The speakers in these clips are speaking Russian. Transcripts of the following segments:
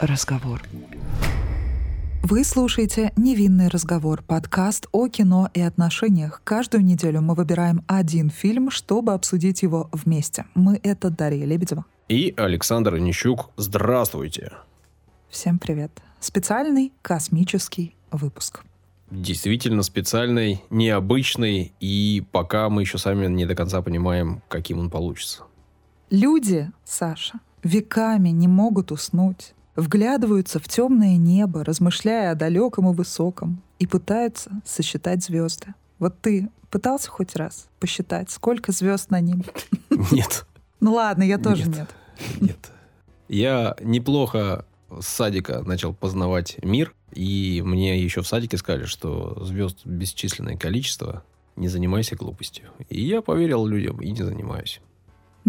разговор. Вы слушаете «Невинный разговор» — подкаст о кино и отношениях. Каждую неделю мы выбираем один фильм, чтобы обсудить его вместе. Мы — это Дарья Лебедева. И Александр Нищук. Здравствуйте. Всем привет. Специальный космический выпуск. Действительно специальный, необычный, и пока мы еще сами не до конца понимаем, каким он получится. Люди, Саша, веками не могут уснуть вглядываются в темное небо, размышляя о далеком и высоком, и пытаются сосчитать звезды. Вот ты пытался хоть раз посчитать, сколько звезд на небе? Нет. Ну ладно, я тоже нет. Нет. Я неплохо с садика начал познавать мир, и мне еще в садике сказали, что звезд бесчисленное количество, не занимайся глупостью. И я поверил людям и не занимаюсь.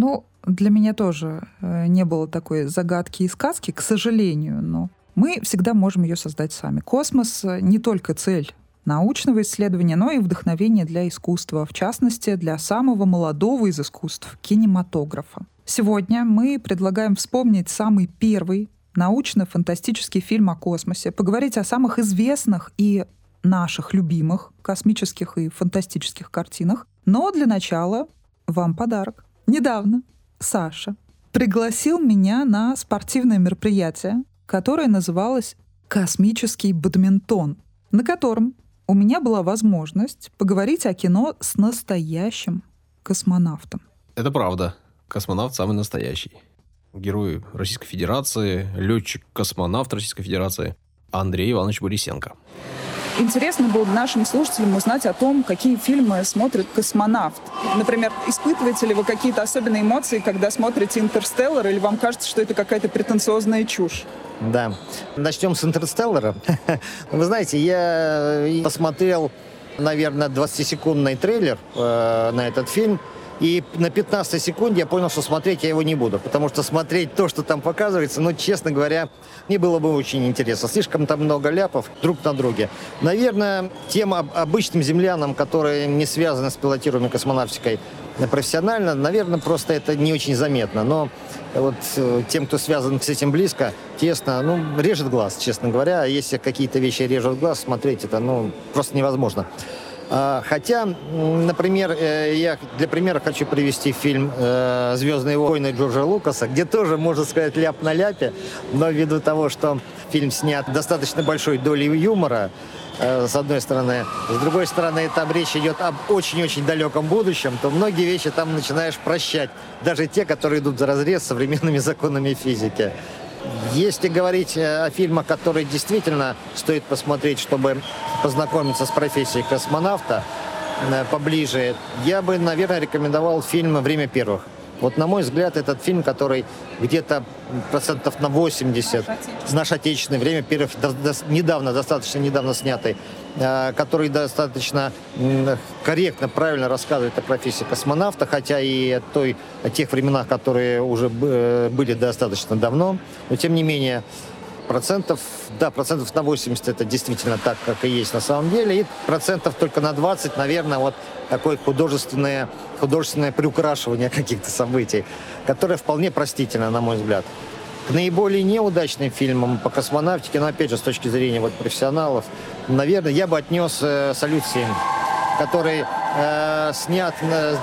Ну, для меня тоже э, не было такой загадки и сказки, к сожалению, но мы всегда можем ее создать сами. Космос э, не только цель научного исследования, но и вдохновение для искусства, в частности, для самого молодого из искусств — кинематографа. Сегодня мы предлагаем вспомнить самый первый научно-фантастический фильм о космосе, поговорить о самых известных и наших любимых космических и фантастических картинах. Но для начала вам подарок. Недавно Саша пригласил меня на спортивное мероприятие, которое называлось «Космический бадминтон», на котором у меня была возможность поговорить о кино с настоящим космонавтом. Это правда. Космонавт самый настоящий. Герой Российской Федерации, летчик-космонавт Российской Федерации Андрей Иванович Борисенко. Интересно было бы нашим слушателям узнать о том, какие фильмы смотрит космонавт. Например, испытываете ли вы какие-то особенные эмоции, когда смотрите «Интерстеллар», или вам кажется, что это какая-то претенциозная чушь? Да. Начнем с «Интерстеллара». Вы знаете, я посмотрел, наверное, 20-секундный трейлер э, на этот фильм – и на 15 секунде я понял, что смотреть я его не буду, потому что смотреть то, что там показывается, ну, честно говоря, мне было бы очень интересно. Слишком там много ляпов друг на друге. Наверное, тем обычным землянам, которые не связаны с пилотируемой космонавтикой профессионально, наверное, просто это не очень заметно. Но вот э, тем, кто связан с этим близко, тесно, ну, режет глаз, честно говоря. А если какие-то вещи режут глаз, смотреть это, ну, просто невозможно. А, хотя, например, э, я для примера хочу привести фильм э, «Звездные войны» Джорджа Лукаса, где тоже, можно сказать, ляп на ляпе, но ввиду того, что фильм снят достаточно большой долей юмора, э, с одной стороны. С другой стороны, там речь идет об очень-очень далеком будущем, то многие вещи там начинаешь прощать. Даже те, которые идут за разрез современными законами физики. Если говорить э, о фильмах, которые действительно стоит посмотреть, чтобы познакомиться с профессией космонавта э, поближе, я бы, наверное, рекомендовал фильм «Время первых». Вот, на мой взгляд, этот фильм, который где-то процентов на 80, наш отечественный, время первых, до, до, недавно, достаточно недавно снятый, который достаточно э, корректно, правильно рассказывает о профессии космонавта, хотя и о, той, о тех временах, которые уже э, были достаточно давно. Но, тем не менее, процентов, да, процентов на 80 это действительно так, как и есть на самом деле, и процентов только на 20, наверное, вот такое художественное, художественное приукрашивание каких-то событий, которое вполне простительно, на мой взгляд. Наиболее неудачным фильмам по космонавтике, но опять же с точки зрения вот профессионалов, наверное, я бы отнес э, «Салют-7», который э, снят на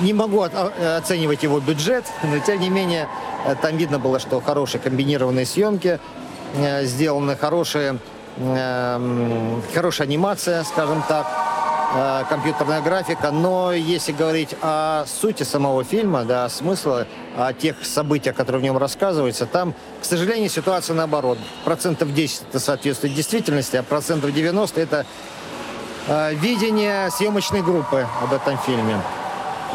не могу оценивать его бюджет, но тем не менее э, там видно было, что хорошие комбинированные съемки э, сделаны, хорошие, э, хорошая анимация, скажем так, компьютерная графика, но если говорить о сути самого фильма, да, смысла, о тех событиях, которые в нем рассказываются, там, к сожалению, ситуация наоборот. Процентов 10 это соответствует действительности, а процентов 90 это видение съемочной группы об этом фильме.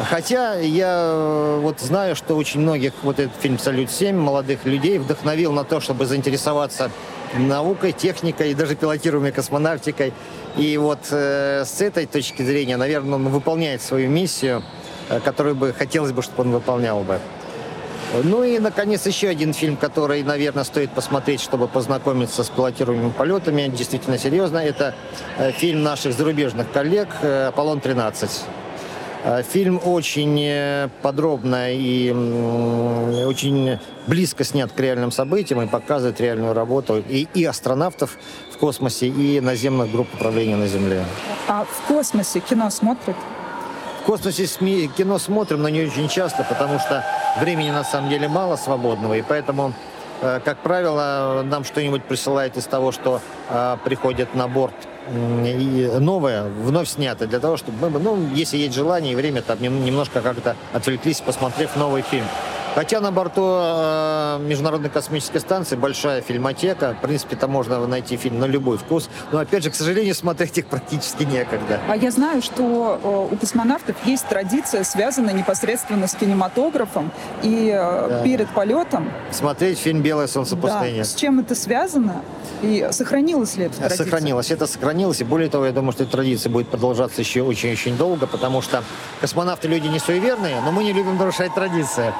Хотя я э, вот знаю, что очень многих вот этот фильм «Салют-7» молодых людей вдохновил на то, чтобы заинтересоваться наукой, техникой и даже пилотируемой космонавтикой. И вот э, с этой точки зрения, наверное, он выполняет свою миссию, э, которую бы хотелось бы, чтобы он выполнял бы. Ну и, наконец, еще один фильм, который, наверное, стоит посмотреть, чтобы познакомиться с пилотируемыми полетами. Действительно серьезно. Это э, фильм наших зарубежных коллег «Аполлон-13». Э, фильм очень э, подробно и очень близко снят к реальным событиям и показывает реальную работу и, и астронавтов в космосе, и наземных групп управления на Земле. А в космосе кино смотрят? В космосе СМИ кино смотрим, но не очень часто, потому что времени на самом деле мало свободного, и поэтому э, как правило, нам что-нибудь присылает из того, что э, приходит на борт и новое, вновь снято, для того, чтобы мы, ну, если есть желание и время, там немножко как-то отвлеклись, посмотрев новый фильм. Хотя на борту э, Международной космической станции большая фильмотека. В принципе, там можно найти фильм на любой вкус. Но, опять же, к сожалению, смотреть их практически некогда. А я знаю, что э, у космонавтов есть традиция, связанная непосредственно с кинематографом. И э, да. перед полетом... Смотреть фильм «Белое солнце пустыни». Да. С чем это связано? И сохранилось ли это традиция? Сохранилось. Это сохранилось. И более того, я думаю, что эта традиция будет продолжаться еще очень-очень долго, потому что космонавты люди не суеверные, но мы не любим нарушать традиции.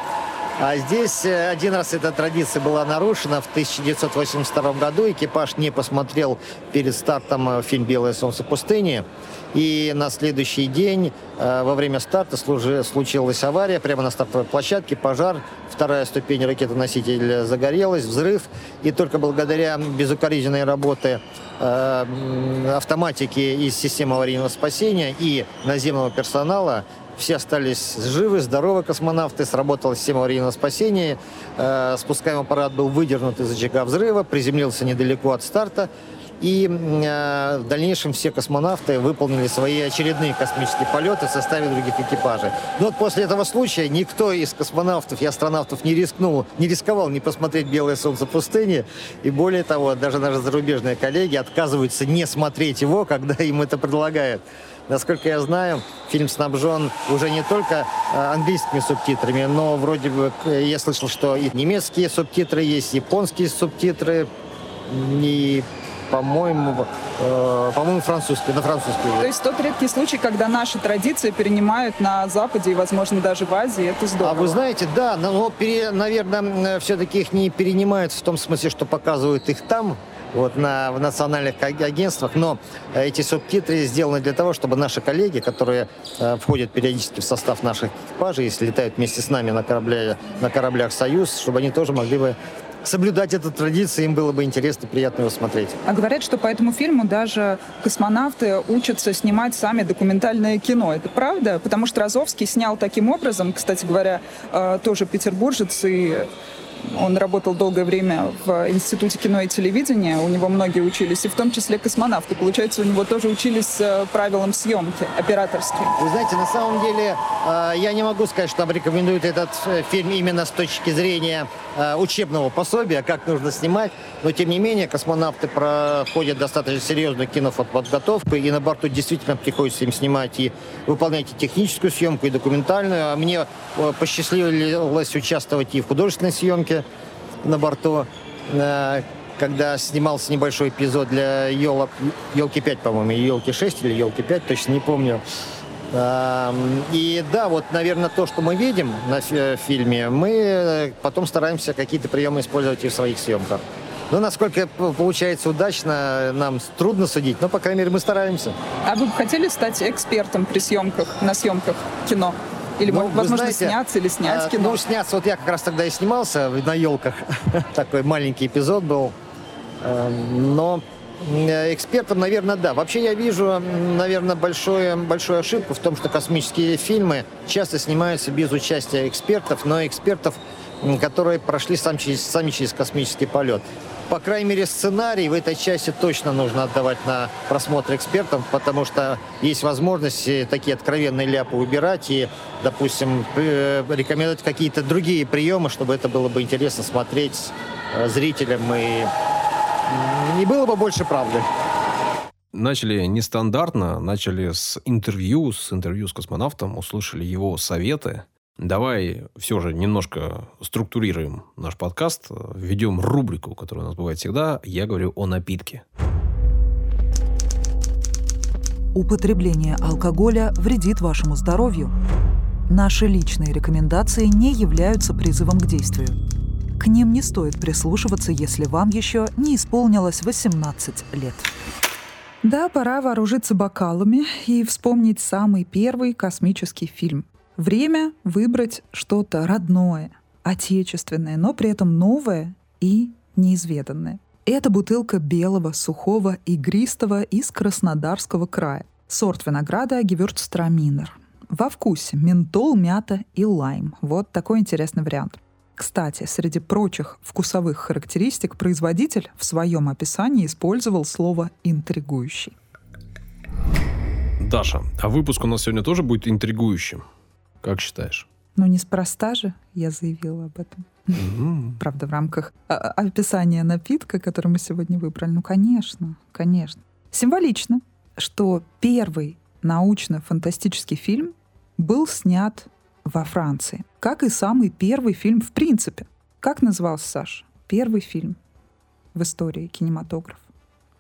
А здесь э, один раз эта традиция была нарушена. В 1982 году экипаж не посмотрел перед стартом э, фильм «Белое солнце пустыни». И на следующий день э, во время старта случилась авария прямо на стартовой площадке, пожар, вторая ступень ракеты-носитель загорелась, взрыв. И только благодаря безукоризненной работе автоматики из системы аварийного спасения и наземного персонала все остались живы, здоровы космонавты. Сработала система аварийного спасения. Э, спускаемый аппарат был выдернут из очага взрыва, приземлился недалеко от старта. И э, в дальнейшем все космонавты выполнили свои очередные космические полеты в составе других экипажей. Но вот после этого случая никто из космонавтов и астронавтов не рискнул, не рисковал не посмотреть «Белое солнце пустыни». И более того, даже наши зарубежные коллеги отказываются не смотреть его, когда им это предлагают. Насколько я знаю, фильм снабжен уже не только э, английскими субтитрами, но вроде бы я слышал, что и немецкие субтитры есть, японские субтитры, и по-моему, э, по-моему, французский, на французский. То есть тот редкий случай, когда наши традиции перенимают на Западе и, возможно, даже в Азии, это здорово. А вы знаете, да, но, пере, наверное, все-таки их не перенимают в том смысле, что показывают их там, вот, на, в национальных агентствах, но э, эти субтитры сделаны для того, чтобы наши коллеги, которые э, входят периодически в состав наших экипажей, если летают вместе с нами на, корабле, на кораблях «Союз», чтобы они тоже могли бы соблюдать эту традицию, им было бы интересно и приятно его смотреть. А говорят, что по этому фильму даже космонавты учатся снимать сами документальное кино. Это правда? Потому что Розовский снял таким образом, кстати говоря, э, тоже петербуржец и он работал долгое время в Институте кино и телевидения, у него многие учились, и в том числе космонавты. Получается, у него тоже учились э, правилам съемки операторским. Вы знаете, на самом деле, э, я не могу сказать, что рекомендуют этот э, фильм именно с точки зрения учебного пособия, как нужно снимать, но тем не менее космонавты проходят достаточно серьезную киноподготовку, и на борту действительно приходится им снимать и выполнять и техническую съемку, и документальную. А мне посчастливилось участвовать и в художественной съемке, съемки на борту, э, когда снимался небольшой эпизод для елок, елки 5, по-моему, елки 6 или елки 5, точно не помню. Эм, и да, вот, наверное, то, что мы видим на фильме, мы потом стараемся какие-то приемы использовать и в своих съемках. Ну, насколько получается удачно, нам трудно судить, но, по крайней мере, мы стараемся. А вы бы хотели стать экспертом при съемках, на съемках кино? Или, ну, возможно, знаете, сняться или снять а, кино? Ну, сняться. Вот я как раз тогда и снимался на елках. Такой маленький эпизод был. Эм, но э, экспертом, наверное, да. Вообще я вижу, наверное, большую, большую ошибку в том, что космические фильмы часто снимаются без участия экспертов, но экспертов, которые прошли сам через, сами через космический полет по крайней мере, сценарий в этой части точно нужно отдавать на просмотр экспертам, потому что есть возможность такие откровенные ляпы выбирать и, допустим, э, рекомендовать какие-то другие приемы, чтобы это было бы интересно смотреть э, зрителям и не было бы больше правды. Начали нестандартно, начали с интервью, с интервью с космонавтом, услышали его советы – Давай все же немножко структурируем наш подкаст, введем рубрику, которая у нас бывает всегда. Я говорю о напитке. Употребление алкоголя вредит вашему здоровью. Наши личные рекомендации не являются призывом к действию. К ним не стоит прислушиваться, если вам еще не исполнилось 18 лет. Да, пора вооружиться бокалами и вспомнить самый первый космический фильм. Время выбрать что-то родное, отечественное, но при этом новое и неизведанное. Это бутылка белого, сухого, игристого из Краснодарского края. Сорт винограда Гевюрцтраминер. Во вкусе ментол, мята и лайм. Вот такой интересный вариант. Кстати, среди прочих вкусовых характеристик производитель в своем описании использовал слово «интригующий». Даша, а выпуск у нас сегодня тоже будет интригующим? Как считаешь? Ну, неспроста же я заявила об этом. Правда, в рамках а, а, описания напитка, который мы сегодня выбрали. Ну, конечно, конечно. Символично, что первый научно-фантастический фильм был снят во Франции. Как и самый первый фильм в принципе. Как назывался, Саш? Первый фильм в истории кинематографа.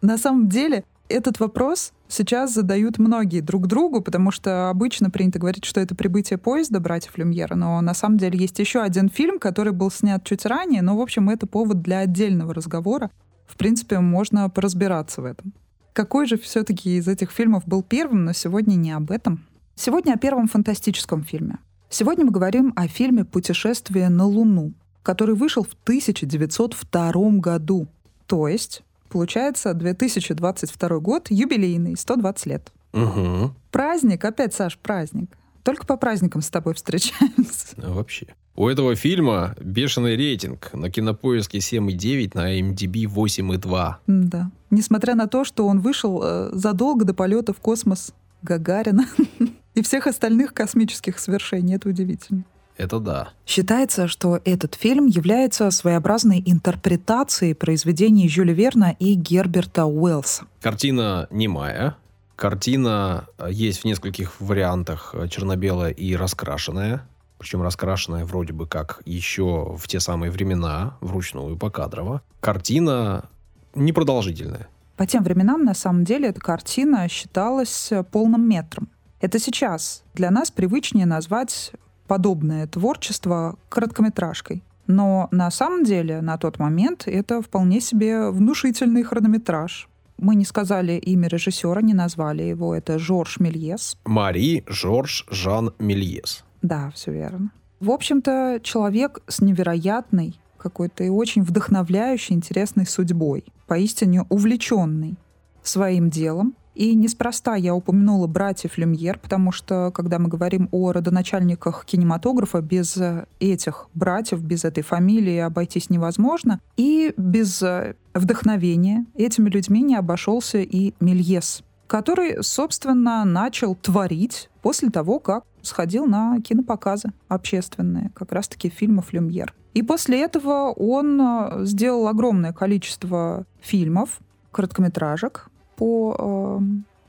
На самом деле, этот вопрос сейчас задают многие друг другу, потому что обычно принято говорить, что это «Прибытие поезда» братьев Люмьера, но на самом деле есть еще один фильм, который был снят чуть ранее, но, в общем, это повод для отдельного разговора. В принципе, можно поразбираться в этом. Какой же все-таки из этих фильмов был первым, но сегодня не об этом. Сегодня о первом фантастическом фильме. Сегодня мы говорим о фильме «Путешествие на Луну», который вышел в 1902 году. То есть Получается, 2022 год, юбилейный, 120 лет. Угу. Праздник, опять, Саш, праздник. Только по праздникам с тобой встречаемся. А вообще. У этого фильма бешеный рейтинг. На кинопоиске 7,9, на MDB 8,2. Да. Несмотря на то, что он вышел э, задолго до полета в космос Гагарина и всех остальных космических свершений. Это удивительно. Это да. Считается, что этот фильм является своеобразной интерпретацией произведений Жюля Верна и Герберта Уэллса. Картина немая. Картина э, есть в нескольких вариантах э, черно-белая и раскрашенная. Причем раскрашенная вроде бы как еще в те самые времена, вручную, покадрово. Картина непродолжительная. По тем временам, на самом деле, эта картина считалась э, полным метром. Это сейчас для нас привычнее назвать подобное творчество короткометражкой. Но на самом деле на тот момент это вполне себе внушительный хронометраж. Мы не сказали имя режиссера, не назвали его. Это Жорж Мельес. Мари Жорж Жан Мельес. Да, все верно. В общем-то, человек с невероятной какой-то и очень вдохновляющей, интересной судьбой. Поистине увлеченный своим делом, и неспроста я упомянула братьев Люмьер, потому что, когда мы говорим о родоначальниках кинематографа, без этих братьев, без этой фамилии обойтись невозможно. И без вдохновения этими людьми не обошелся и Мельес, который, собственно, начал творить после того, как сходил на кинопоказы общественные, как раз-таки фильмов Люмьер. И после этого он э, сделал огромное количество фильмов, короткометражек, по э,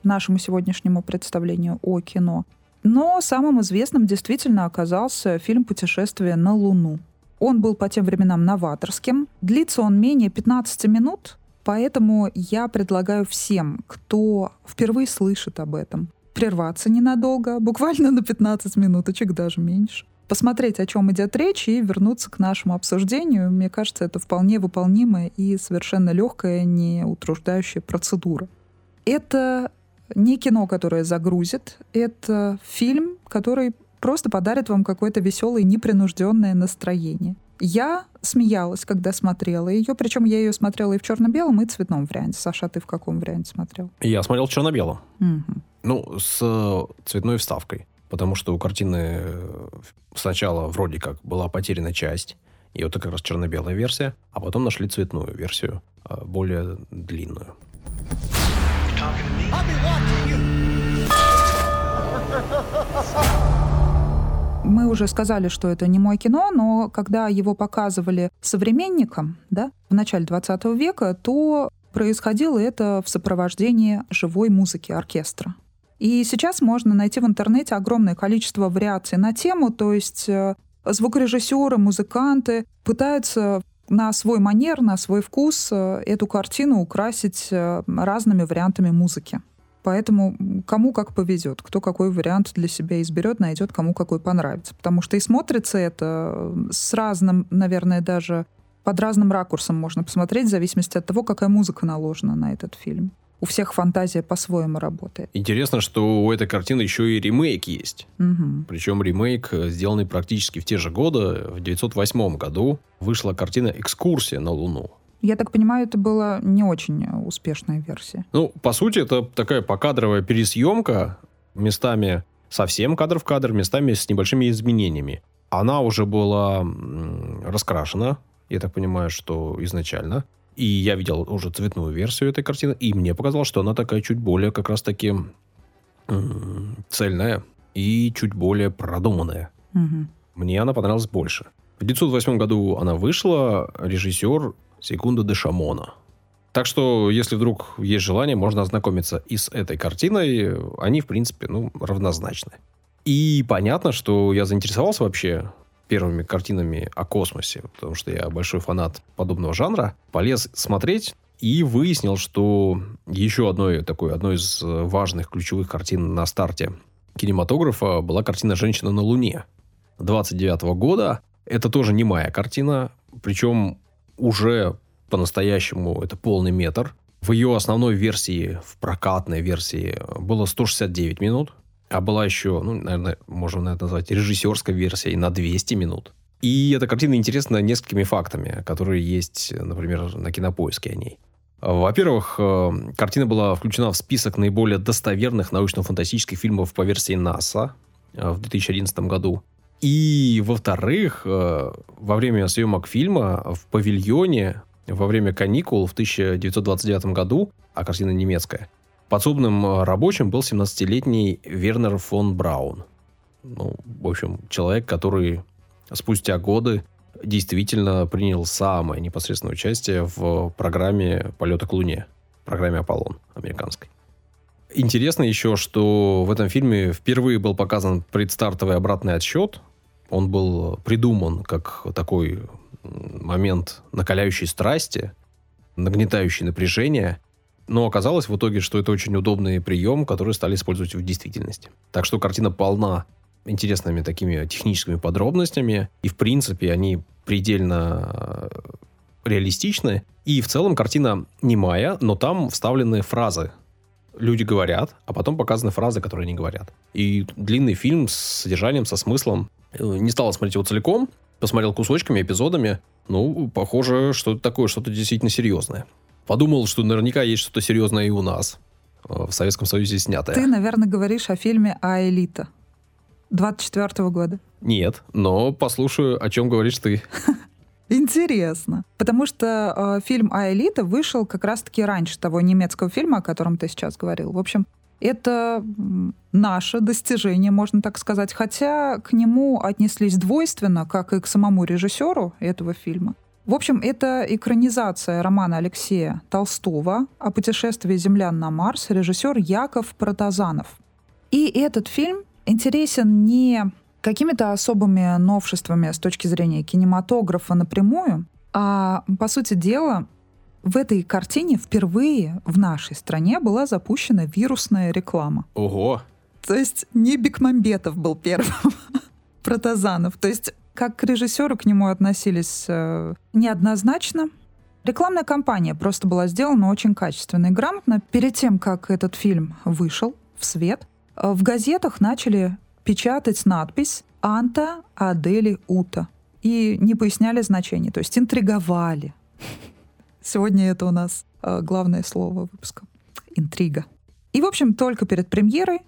нашему сегодняшнему представлению о кино. Но самым известным действительно оказался фильм «Путешествие на Луну». Он был по тем временам новаторским. Длится он менее 15 минут, поэтому я предлагаю всем, кто впервые слышит об этом, прерваться ненадолго, буквально на 15 минуточек, даже меньше. Посмотреть, о чем идет речь, и вернуться к нашему обсуждению. Мне кажется, это вполне выполнимая и совершенно легкая, не утруждающая процедура. Это не кино, которое загрузит, это фильм, который просто подарит вам какое-то веселое, непринужденное настроение. Я смеялась, когда смотрела ее, причем я ее смотрела и в черно-белом, и в цветном варианте. Саша, а ты в каком варианте смотрел? Я смотрел в черно-белом. Угу. Ну, с э, цветной вставкой. Потому что у картины э, сначала вроде как была потеряна часть, и вот это как раз черно-белая версия, а потом нашли цветную версию, э, более длинную. Мы уже сказали, что это не мой кино, но когда его показывали современникам да, в начале 20 века, то происходило это в сопровождении живой музыки оркестра. И сейчас можно найти в интернете огромное количество вариаций на тему, то есть э, звукорежиссеры, музыканты пытаются на свой манер, на свой вкус э, эту картину украсить э, разными вариантами музыки. Поэтому кому как повезет, кто какой вариант для себя изберет, найдет, кому какой понравится. Потому что и смотрится это э, с разным, наверное, даже под разным ракурсом можно посмотреть, в зависимости от того, какая музыка наложена на этот фильм. У всех фантазия по-своему работает. Интересно, что у этой картины еще и ремейк есть. Угу. Причем ремейк, э, сделанный практически в те же годы. В 1908 году вышла картина «Экскурсия на Луну». Я так понимаю, это была не очень успешная версия. Ну, по сути, это такая покадровая пересъемка, местами совсем кадр в кадр, местами с небольшими изменениями. Она уже была раскрашена, я так понимаю, что изначально. И я видел уже цветную версию этой картины, и мне показалось, что она такая чуть более как раз-таки цельная и чуть более продуманная. Угу. Мне она понравилась больше. В 1908 году она вышла, режиссер Секунда де Шамона. Так что, если вдруг есть желание, можно ознакомиться и с этой картиной. Они, в принципе, ну, равнозначны. И понятно, что я заинтересовался вообще первыми картинами о космосе, потому что я большой фанат подобного жанра. Полез смотреть и выяснил, что еще одной такой, одной из важных ключевых картин на старте кинематографа была картина «Женщина на Луне» 29 года. Это тоже не моя картина, причем уже по-настоящему это полный метр. В ее основной версии, в прокатной версии, было 169 минут. А была еще, ну, наверное, можно это назвать режиссерской версией на 200 минут. И эта картина интересна несколькими фактами, которые есть, например, на кинопоиске о ней. Во-первых, э, картина была включена в список наиболее достоверных научно-фантастических фильмов по версии НАСА э, в 2011 году. И, во-вторых, э, во время съемок фильма в павильоне во время каникул в 1929 году, а картина немецкая, подсобным э, рабочим был 17-летний Вернер фон Браун. Ну, в общем, человек, который спустя годы действительно принял самое непосредственное участие в программе полета к Луне, программе Аполлон американской. Интересно еще, что в этом фильме впервые был показан предстартовый обратный отсчет. Он был придуман как такой момент накаляющей страсти, нагнетающий напряжение, но оказалось в итоге, что это очень удобный прием, который стали использовать в действительности. Так что картина полна интересными такими техническими подробностями, и в принципе они предельно э, реалистичны. И в целом картина не немая, но там вставлены фразы. Люди говорят, а потом показаны фразы, которые не говорят. И длинный фильм с содержанием, со смыслом. Э, не стал смотреть его целиком, посмотрел кусочками, эпизодами. Ну, похоже, что это такое, что-то действительно серьезное. Подумал, что наверняка есть что-то серьезное и у нас. Э, в Советском Союзе снятое. Ты, наверное, говоришь о фильме «Аэлита» 24 года. Нет, но послушаю, о чем говоришь ты. Интересно. Потому что э, фильм «Аэлита» вышел как раз-таки раньше того немецкого фильма, о котором ты сейчас говорил. В общем, это наше достижение, можно так сказать. Хотя к нему отнеслись двойственно, как и к самому режиссеру этого фильма. В общем, это экранизация романа Алексея Толстого о путешествии землян на Марс, режиссер Яков Протазанов. И этот фильм интересен не какими-то особыми новшествами с точки зрения кинематографа напрямую, а, по сути дела, в этой картине впервые в нашей стране была запущена вирусная реклама. Ого! То есть не Бекмамбетов был первым, Протазанов. То есть как к режиссеру к нему относились э, неоднозначно. Рекламная кампания просто была сделана очень качественно и грамотно. Перед тем, как этот фильм вышел в свет, э, в газетах начали печатать надпись «Анта Адели Ута». И не поясняли значение, то есть интриговали. Сегодня это у нас э, главное слово выпуска. Интрига. И, в общем, только перед премьерой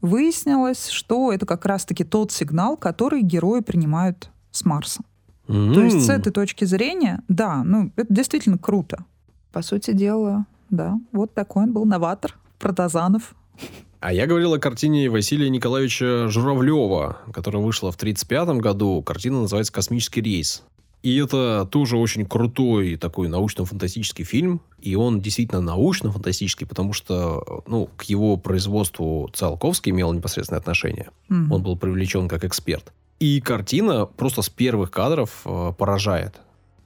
выяснилось, что это как раз-таки тот сигнал, который герои принимают с Марса. Mm-hmm. То есть с этой точки зрения, да, ну, это действительно круто. По сути дела, да, вот такой он был новатор, Протазанов. А я говорил о картине Василия Николаевича Журавлева, которая вышла в 1935 году. Картина называется «Космический рейс». И это тоже очень крутой такой научно-фантастический фильм. И он действительно научно-фантастический, потому что ну, к его производству Циолковский имел непосредственное отношение. Мгм. Он был привлечен как эксперт. И картина просто с первых кадров э, поражает.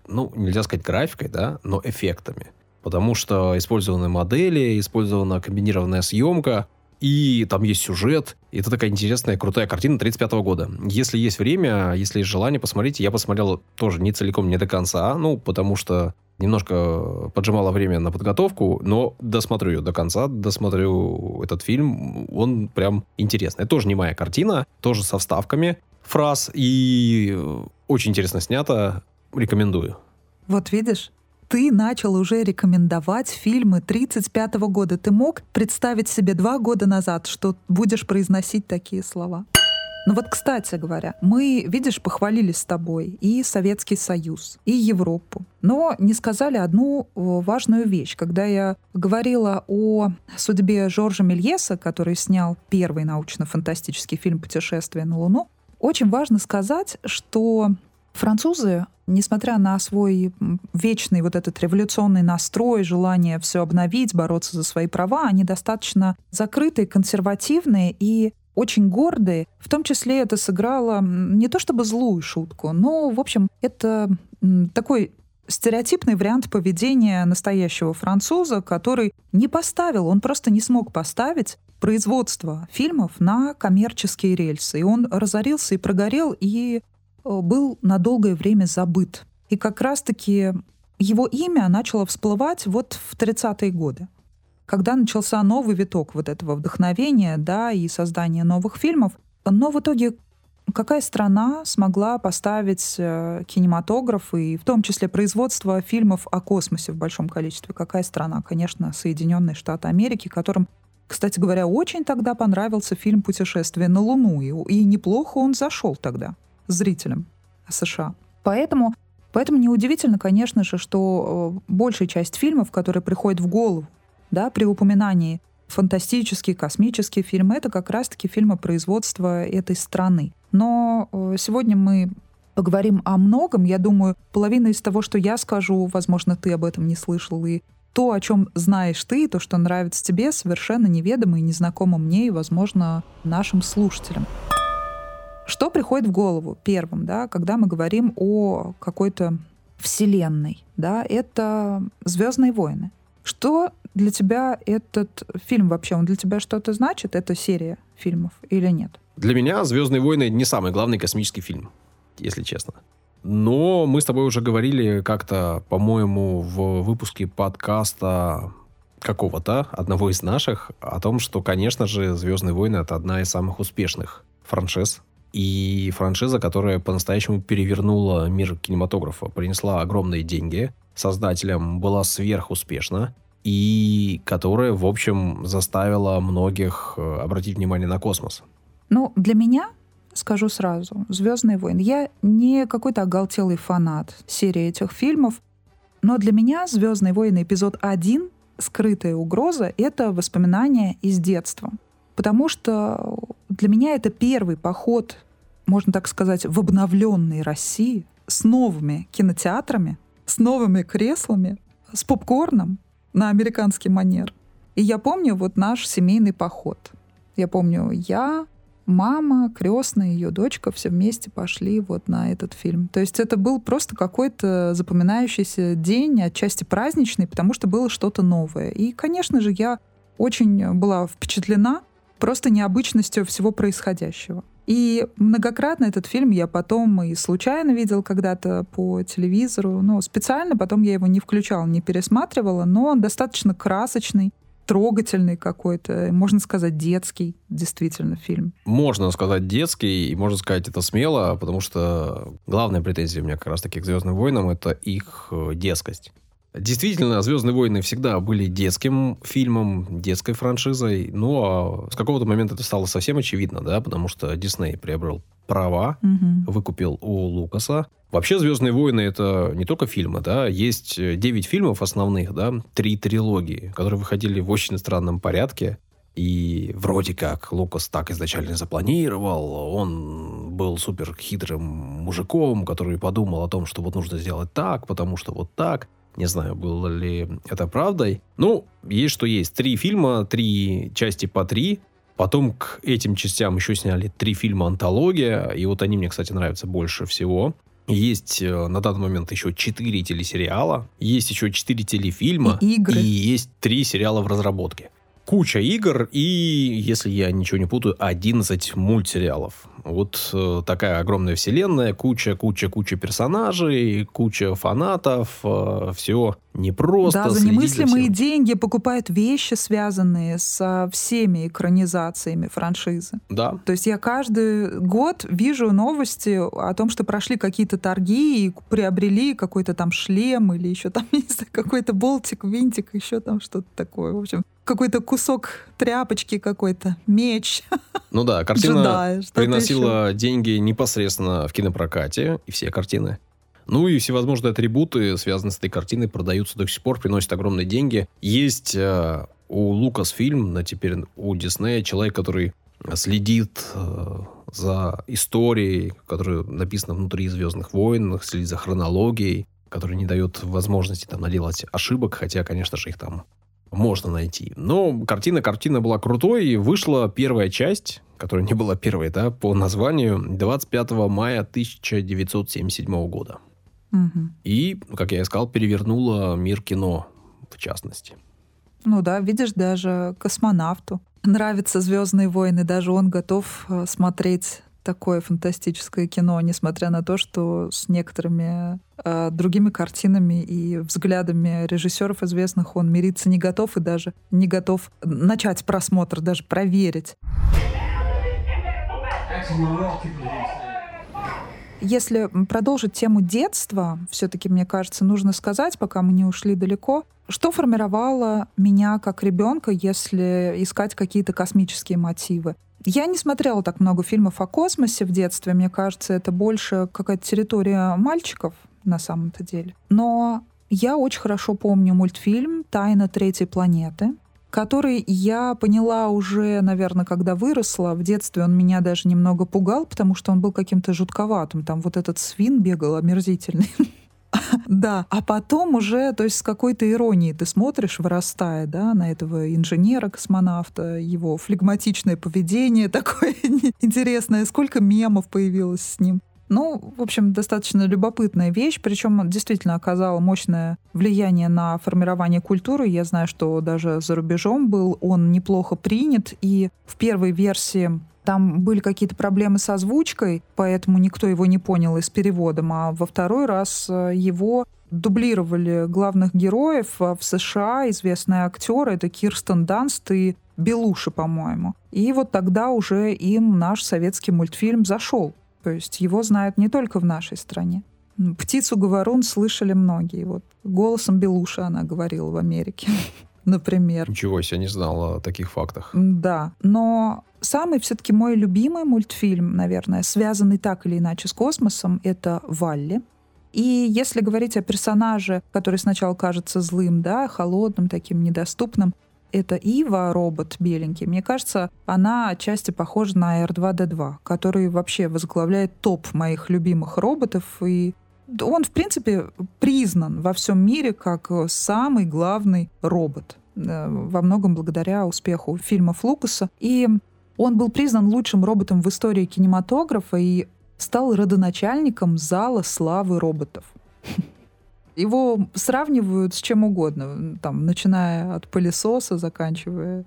Ну, нельзя сказать графикой, да, но эффектами. Потому что использованы модели, использована комбинированная съемка. и там есть сюжет. И это такая интересная, крутая картина 35 года. Если есть время, если есть желание, посмотрите. Я посмотрел тоже не целиком, не до конца, ну, потому что немножко поджимало время на подготовку, но досмотрю ее до конца, досмотрю этот фильм, он прям интересный. Это тоже не моя картина, тоже со вставками фраз, и очень интересно снято, рекомендую. Вот видишь, ты начал уже рекомендовать фильмы 35 года. Ты мог представить себе два года назад, что будешь произносить такие слова? Ну вот, кстати говоря, мы, видишь, похвалили с тобой и Советский Союз, и Европу, но не сказали одну важную вещь. Когда я говорила о судьбе Жоржа Мельеса, который снял первый научно-фантастический фильм «Путешествие на Луну», очень важно сказать, что французы, несмотря на свой вечный вот этот революционный настрой, желание все обновить, бороться за свои права, они достаточно закрытые, консервативные и очень гордые. В том числе это сыграло не то чтобы злую шутку, но, в общем, это такой стереотипный вариант поведения настоящего француза, который не поставил, он просто не смог поставить производство фильмов на коммерческие рельсы. И он разорился и прогорел, и э, был на долгое время забыт. И как раз-таки его имя начало всплывать вот в 30-е годы когда начался новый виток вот этого вдохновения, да, и создания новых фильмов. Но в итоге какая страна смогла поставить э, кинематограф и в том числе производство фильмов о космосе в большом количестве? Какая страна? Конечно, Соединенные Штаты Америки, которым кстати говоря, очень тогда понравился фильм «Путешествие на Луну», и, и неплохо он зашел тогда зрителям США. Поэтому, поэтому неудивительно, конечно же, что э, большая часть фильмов, которые приходят в голову да, при упоминании фантастический, космический фильм, это как раз-таки фильмы производства этой страны. Но э, сегодня мы поговорим о многом. Я думаю, половина из того, что я скажу, возможно, ты об этом не слышал, и то, о чем знаешь ты, то, что нравится тебе, совершенно неведомо и незнакомо мне и, возможно, нашим слушателям. Что приходит в голову первым, да, когда мы говорим о какой-то вселенной, да, это Звездные войны. Что для тебя этот фильм вообще, он для тебя что-то значит? Это серия фильмов или нет? Для меня «Звездные войны» не самый главный космический фильм, если честно. Но мы с тобой уже говорили как-то, по-моему, в выпуске подкаста какого-то, одного из наших, о том, что, конечно же, «Звездные войны» — это одна из самых успешных франшиз. И франшиза, которая по-настоящему перевернула мир кинематографа, принесла огромные деньги создателям, была сверхуспешна и которая, в общем, заставила многих э, обратить внимание на космос. Ну, для меня, скажу сразу, «Звездные войны», я не какой-то оголтелый фанат серии этих фильмов, но для меня «Звездные войны» эпизод 1 «Скрытая угроза» — это воспоминания из детства. Потому что для меня это первый поход, можно так сказать, в обновленной России с новыми кинотеатрами, с новыми креслами, с попкорном, на американский манер. И я помню вот наш семейный поход. Я помню, я, мама, крестная, ее дочка все вместе пошли вот на этот фильм. То есть это был просто какой-то запоминающийся день, отчасти праздничный, потому что было что-то новое. И, конечно же, я очень была впечатлена просто необычностью всего происходящего. И многократно этот фильм я потом и случайно видел когда-то по телевизору. Ну, специально потом я его не включала, не пересматривала, но он достаточно красочный, трогательный какой-то, можно сказать, детский действительно фильм. Можно сказать детский, и можно сказать это смело, потому что главная претензия у меня как раз-таки к «Звездным войнам» — это их э, детскость. Действительно, «Звездные войны» всегда были детским фильмом, детской франшизой. Ну, а с какого-то момента это стало совсем очевидно, да, потому что Дисней приобрел права, угу. выкупил у Лукаса. Вообще «Звездные войны» — это не только фильмы, да, есть 9 фильмов основных, да, три трилогии, которые выходили в очень странном порядке. И вроде как Лукас так изначально запланировал. Он был супер хитрым мужиком, который подумал о том, что вот нужно сделать так, потому что вот так. Не знаю, было ли это правдой. Ну, есть что есть. Три фильма, три части по три. Потом к этим частям еще сняли три фильма «Антология», и вот они мне, кстати, нравятся больше всего. Есть э, на данный момент еще четыре телесериала, есть еще четыре телефильма, и, игры. и есть три сериала в разработке. Куча игр и, если я ничего не путаю, 11 мультсериалов. Вот э, такая огромная вселенная, куча, куча, куча персонажей, куча фанатов, э, все непросто. Да, за немыслимые деньги покупают вещи, связанные со всеми экранизациями франшизы. Да. То есть я каждый год вижу новости о том, что прошли какие-то торги и приобрели какой-то там шлем или еще там, не знаю, какой-то болтик, винтик, еще там что-то такое. В общем, какой-то кусок тряпочки какой-то, меч. Ну да, картина Джедай, приносила еще. деньги непосредственно в кинопрокате, и все картины. Ну и всевозможные атрибуты, связанные с этой картиной, продаются до сих пор, приносят огромные деньги. Есть э, у Лукасфильм, на теперь у Диснея, человек, который следит э, за историей, которая написана внутри «Звездных войн», следит за хронологией, который не дает возможности там наделать ошибок, хотя, конечно же, их там можно найти. Но картина, картина была крутой, и вышла первая часть, которая не была первой, да, по названию 25 мая 1977 года. Угу. И, как я и сказал, перевернула мир кино, в частности. Ну да, видишь, даже космонавту нравятся Звездные войны, даже он готов э, смотреть такое фантастическое кино, несмотря на то, что с некоторыми э, другими картинами и взглядами режиссеров известных он мириться не готов и даже не готов начать просмотр, даже проверить. Если продолжить тему детства, все-таки, мне кажется, нужно сказать, пока мы не ушли далеко, что формировало меня как ребенка, если искать какие-то космические мотивы. Я не смотрела так много фильмов о космосе в детстве. Мне кажется, это больше какая-то территория мальчиков на самом-то деле. Но я очень хорошо помню мультфильм «Тайна третьей планеты», который я поняла уже, наверное, когда выросла. В детстве он меня даже немного пугал, потому что он был каким-то жутковатым. Там вот этот свин бегал омерзительный. Да, а потом уже, то есть с какой-то иронией ты смотришь, вырастая, да, на этого инженера-космонавта, его флегматичное поведение такое интересное, сколько мемов появилось с ним. Ну, в общем, достаточно любопытная вещь, причем действительно оказала мощное влияние на формирование культуры. Я знаю, что даже за рубежом был он неплохо принят, и в первой версии там были какие-то проблемы с озвучкой, поэтому никто его не понял и с переводом, а во второй раз э, его дублировали главных героев в США, известные актеры, это Кирстен Данст и Белуши, по-моему. И вот тогда уже им наш советский мультфильм зашел. То есть его знают не только в нашей стране. Птицу говорун слышали многие. Вот голосом Белуши она говорила в Америке, например. Ничего себе, не знала о таких фактах. Да, но самый все-таки мой любимый мультфильм, наверное, связанный так или иначе с космосом, это «Валли». И если говорить о персонаже, который сначала кажется злым, да, холодным, таким недоступным, это Ива, робот беленький. Мне кажется, она отчасти похожа на R2-D2, который вообще возглавляет топ моих любимых роботов. И он, в принципе, признан во всем мире как самый главный робот э, во многом благодаря успеху фильмов Лукаса. И он был признан лучшим роботом в истории кинематографа и стал родоначальником зала славы роботов. Его сравнивают с чем угодно, там, начиная от пылесоса, заканчивая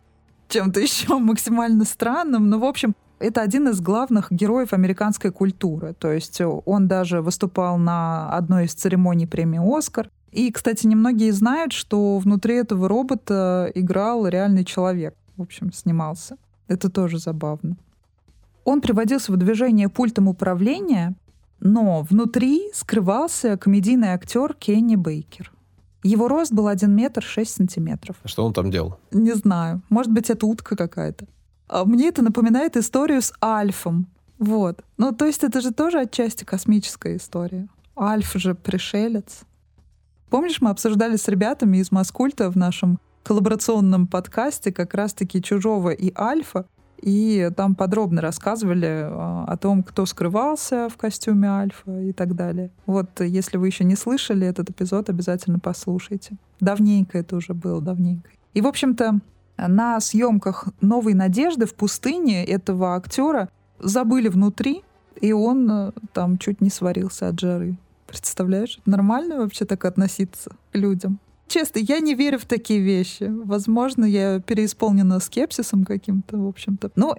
чем-то еще максимально странным. Но, в общем, это один из главных героев американской культуры. То есть он даже выступал на одной из церемоний премии «Оскар». И, кстати, немногие знают, что внутри этого робота играл реальный человек. В общем, снимался. Это тоже забавно. Он приводился в движение пультом управления, но внутри скрывался комедийный актер Кенни Бейкер. Его рост был 1 метр 6 сантиметров. А что он там делал? Не знаю. Может быть, это утка какая-то. А мне это напоминает историю с Альфом. Вот. Ну, то есть это же тоже отчасти космическая история. Альф же пришелец. Помнишь, мы обсуждали с ребятами из Маскульта в нашем коллаборационном подкасте как раз-таки «Чужого» и «Альфа», и там подробно рассказывали а, о том, кто скрывался в костюме Альфа и так далее. Вот, если вы еще не слышали этот эпизод, обязательно послушайте. Давненько это уже было, давненько. И, в общем-то, на съемках «Новой надежды» в пустыне этого актера забыли внутри, и он э, там чуть не сварился от жары. Представляешь? Нормально вообще так относиться к людям? Честно, я не верю в такие вещи. Возможно, я переисполнена скепсисом каким-то, в общем-то. Но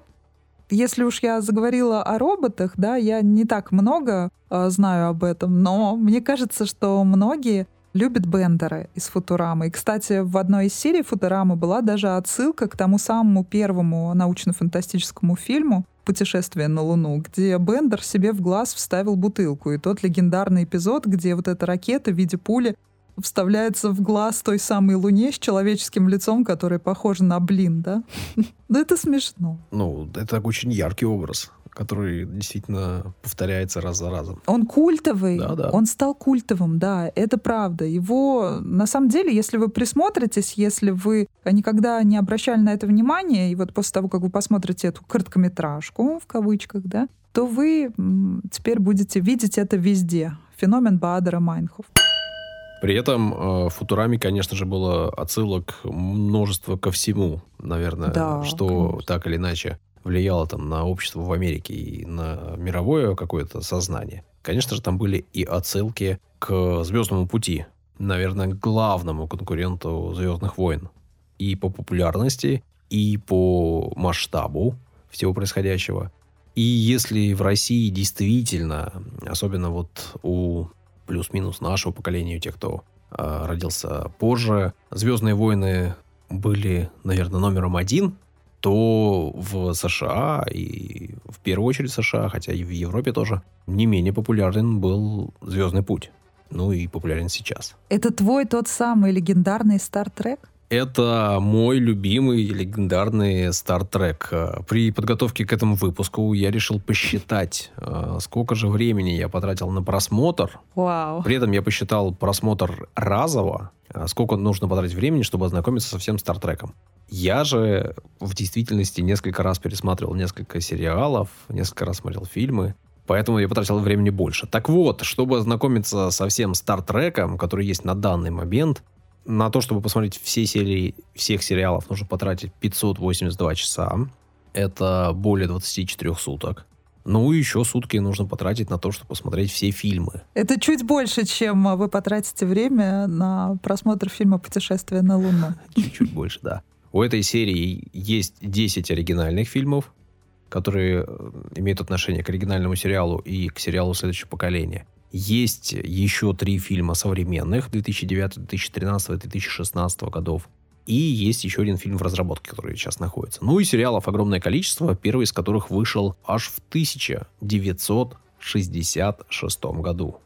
если уж я заговорила о роботах, да, я не так много э, знаю об этом, но мне кажется, что многие любят Бендера из Футурамы. И, кстати, в одной из серий Футурамы была даже отсылка к тому самому первому научно-фантастическому фильму «Путешествие на Луну», где Бендер себе в глаз вставил бутылку. И тот легендарный эпизод, где вот эта ракета в виде пули вставляется в глаз той самой Луне с человеческим лицом, который похож на блин, да? Да это смешно. Ну, это очень яркий образ который действительно повторяется раз за разом. Он культовый, да, да. он стал культовым, да, это правда. Его, на самом деле, если вы присмотритесь, если вы никогда не обращали на это внимание, и вот после того, как вы посмотрите эту короткометражку, в кавычках, да, то вы теперь будете видеть это везде. Феномен Баадера Майнхоф. При этом э, в Футураме, конечно же, было отсылок множество ко всему, наверное, да, что конечно. так или иначе влияло там на общество в Америке и на мировое какое-то сознание. Конечно же, там были и отсылки к «Звездному пути», наверное, главному конкуренту «Звездных войн». И по популярности, и по масштабу всего происходящего. И если в России действительно, особенно вот у плюс-минус нашего поколения, у тех, кто э, родился позже, «Звездные войны» были, наверное, номером один то в США и в первую очередь США, хотя и в Европе тоже, не менее популярен был «Звездный путь». Ну и популярен сейчас. Это твой тот самый легендарный «Стартрек»? Это мой любимый легендарный Стартрек. При подготовке к этому выпуску я решил посчитать, э, сколько же времени я потратил на просмотр. Вау. При этом я посчитал просмотр разово, э, сколько нужно потратить времени, чтобы ознакомиться со всем Стартреком. Я же в действительности несколько раз пересматривал несколько сериалов, несколько раз смотрел фильмы, поэтому я потратил времени больше. Так вот, чтобы ознакомиться со всем Стартреком, который есть на данный момент, на то, чтобы посмотреть все серии всех сериалов, нужно потратить 582 часа. Это более 24 суток. Ну и еще сутки нужно потратить на то, чтобы посмотреть все фильмы. Это чуть больше, чем вы потратите время на просмотр фильма «Путешествие на Луну». Чуть-чуть больше, да. У этой серии есть 10 оригинальных фильмов, которые э, имеют отношение к оригинальному сериалу и к сериалу следующего поколения. Есть еще три фильма современных 2009, 2013, 2016 годов. И есть еще один фильм в разработке, который сейчас находится. Ну и сериалов огромное количество, первый из которых вышел аж в 1966 году.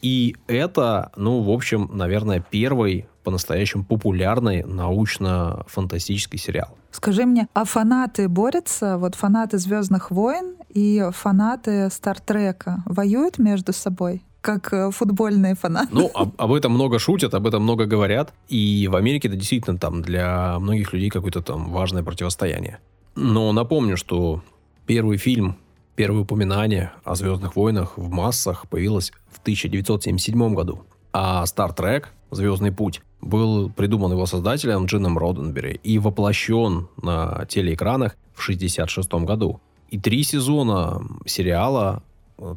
И это, ну, в общем, наверное, первый по-настоящему популярный научно-фантастический сериал. Скажи мне, а фанаты борются? Вот фанаты Звездных войн и фанаты Стартрека воюют между собой? Как э, футбольные фанаты. Ну, об, об этом много шутят, об этом много говорят. И в Америке это действительно там для многих людей какое-то там важное противостояние. Но напомню, что первый фильм, первое упоминание о Звездных войнах в массах появилось в 1977 году. А Star Trek «Звездный путь» был придуман его создателем Джином Роденбери и воплощен на телеэкранах в 1966 году. И три сезона сериала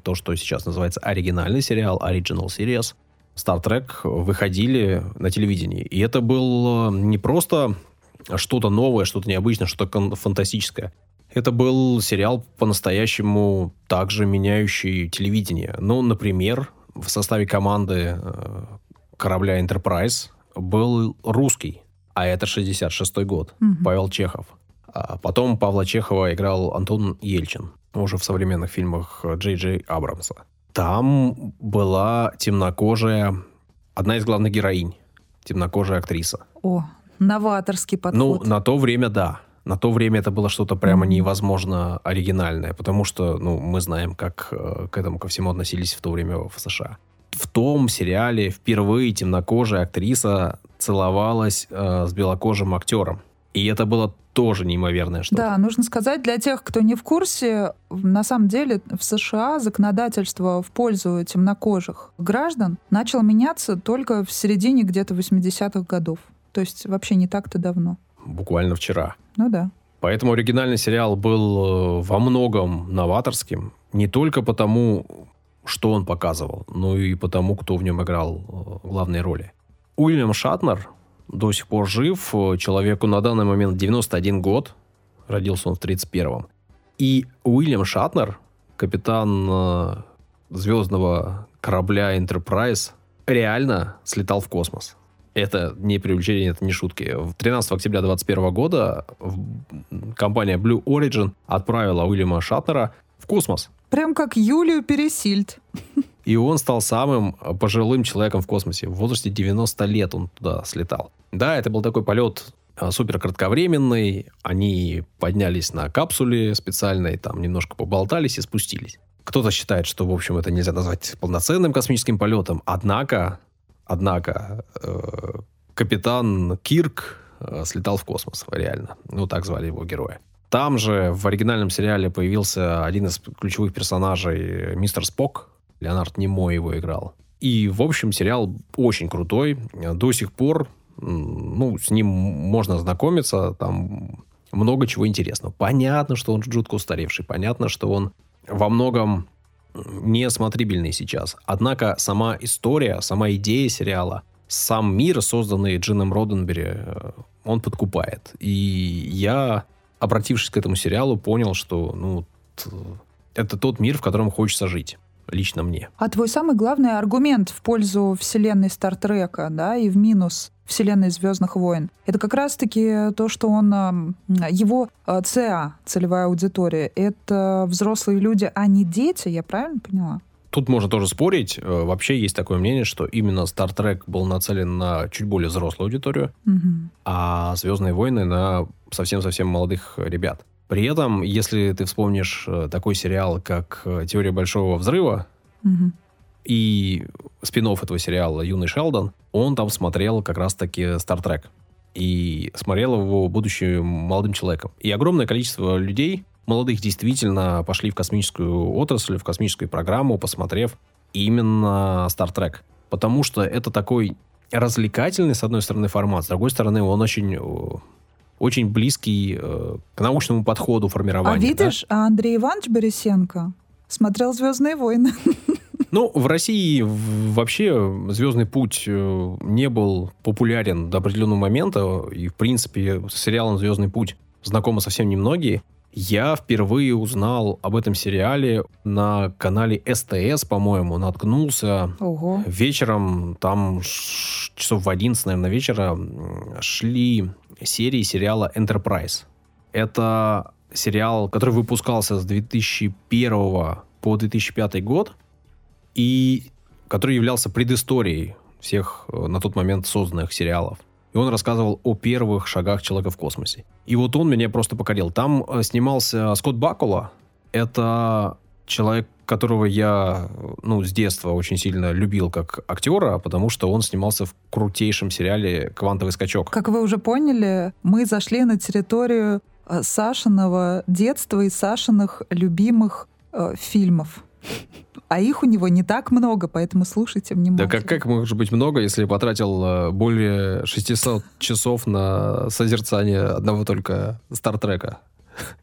то, что сейчас называется оригинальный сериал, Original Series, Star Trek выходили на телевидении. И это был не просто что-то новое, что-то необычное, что-то фантастическое. Это был сериал по-настоящему также меняющий телевидение. Ну, например, в составе команды э, корабля Enterprise был русский, а это 66-й год, угу. Павел Чехов. А потом Павла Чехова играл Антон Ельчин уже в современных фильмах Джей Джей Абрамса. Там была темнокожая, одна из главных героинь, темнокожая актриса. О, новаторский подход. Ну, на то время, да. На то время это было что-то прямо невозможно оригинальное, потому что, ну, мы знаем, как э, к этому ко всему относились в то время в США. В том сериале впервые темнокожая актриса целовалась э, с белокожим актером. И это было тоже неимоверное что-то. Да, нужно сказать, для тех, кто не в курсе, на самом деле в США законодательство в пользу темнокожих граждан начало меняться только в середине где-то 80-х годов. То есть вообще не так-то давно. Буквально вчера. Ну да. Поэтому оригинальный сериал был э, во многом новаторским. Не только потому, что он показывал, но и потому, кто в нем играл э, главные роли. Уильям Шатнер до сих пор жив. Человеку на данный момент 91 год. Родился он в 31-м. И Уильям Шатнер, капитан э, звездного корабля Enterprise, реально слетал в космос. Это не преувеличение, это не шутки. 13 октября 2021 года компания Blue Origin отправила Уильяма Шатнера в космос. Прям как Юлию Пересильд. И он стал самым пожилым человеком в космосе. В возрасте 90 лет он туда слетал. Да, это был такой полет а, супер кратковременный. Они поднялись на капсуле специальной, там немножко поболтались и спустились. Кто-то считает, что, в общем, это нельзя назвать полноценным космическим полетом. Однако, однако, э, капитан Кирк э, слетал в космос, реально. Ну, так звали его героя. Там же в оригинальном сериале появился один из ключевых персонажей, мистер Спок. Леонард Немо его играл. И, в общем, сериал очень крутой. До сих пор, ну, с ним можно знакомиться, там много чего интересного. Понятно, что он жутко устаревший, понятно, что он во многом несмотрибельный сейчас. Однако сама история, сама идея сериала, сам мир, созданный Джином Роденбери, э, он подкупает. И я, обратившись к этому сериалу, понял, что ну, это тот мир, в котором хочется жить лично мне. А твой самый главный аргумент в пользу вселенной Стартрека, да, и в минус вселенной Звездных войн. Это как раз-таки то, что он, его а, ЦА, целевая аудитория, это взрослые люди, а не дети, я правильно поняла? Тут можно тоже спорить. Э, вообще есть такое мнение, что именно Star Trek был нацелен на чуть более взрослую аудиторию, угу. а Звездные войны на совсем-совсем молодых ребят. При этом, если ты вспомнишь э, такой сериал, как э, «Теория большого взрыва», угу. и спин этого сериала «Юный Шелдон», он там смотрел как раз-таки Star Trek. И смотрел его, будучи молодым человеком. И огромное количество людей, молодых, действительно пошли в космическую отрасль, в космическую программу, посмотрев именно Star Trek. Потому что это такой развлекательный, с одной стороны, формат, с другой стороны, он очень очень близкий э, к научному подходу формирования. А видишь, да? а Андрей Иванович Борисенко смотрел «Звездные войны». Ну, в России вообще «Звездный путь» э, не был популярен до определенного момента, и, в принципе, с сериалом «Звездный путь» знакомы совсем немногие. Я впервые узнал об этом сериале на канале СТС, по-моему, наткнулся. Ого. Вечером, там часов в 11, наверное, вечера шли серии сериала Enterprise. Это сериал, который выпускался с 2001 по 2005 год и который являлся предысторией всех э, на тот момент созданных сериалов. И он рассказывал о первых шагах человека в космосе. И вот он меня просто покорил. Там э, снимался Скотт Бакула. Это человек, которого я ну, с детства очень сильно любил как актера, потому что он снимался в крутейшем сериале «Квантовый скачок». Как вы уже поняли, мы зашли на территорию э, Сашиного детства и Сашиных любимых э, фильмов. А их у него не так много, поэтому слушайте внимательно. Да как, как может быть много, если потратил э, более 600 часов на созерцание одного только Стартрека?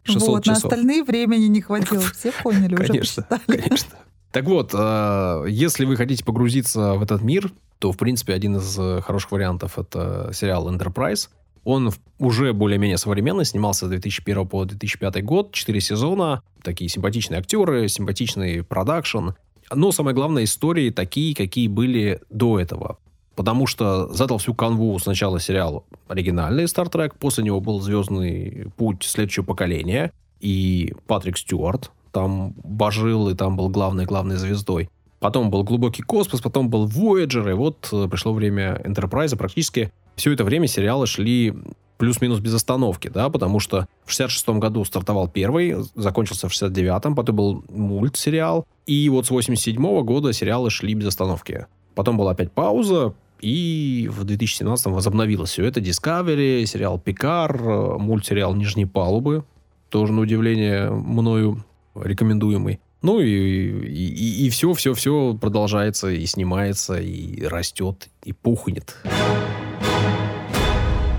600 вот, часов. на остальные времени не хватило. Все поняли, уже Конечно, конечно. Так вот, э, если вы хотите погрузиться в этот мир, то, в принципе, один из э, хороших вариантов это сериал Enterprise. Он уже более-менее современный, снимался с 2001 по 2005 год, 4 сезона, такие симпатичные актеры, симпатичный продакшн. Но самое главное, истории такие, какие были до этого. Потому что задал всю канву сначала сериал оригинальный Star Trek, после него был «Звездный путь следующего поколения», и Патрик Стюарт там божил, и там был главной-главной звездой. Потом был глубокий космос, потом был Voyager, и вот э, пришло время Enterprise. Практически все это время сериалы шли плюс-минус без остановки, да, потому что в 66 году стартовал первый, закончился в 69-м, потом был мультсериал, и вот с 87 -го года сериалы шли без остановки. Потом была опять пауза, и в 2017 возобновилось все это. Discovery, сериал «Пикар», мультсериал «Нижней палубы», тоже на удивление мною рекомендуемый. Ну и, и, и все, все, все продолжается и снимается, и растет, и пухнет.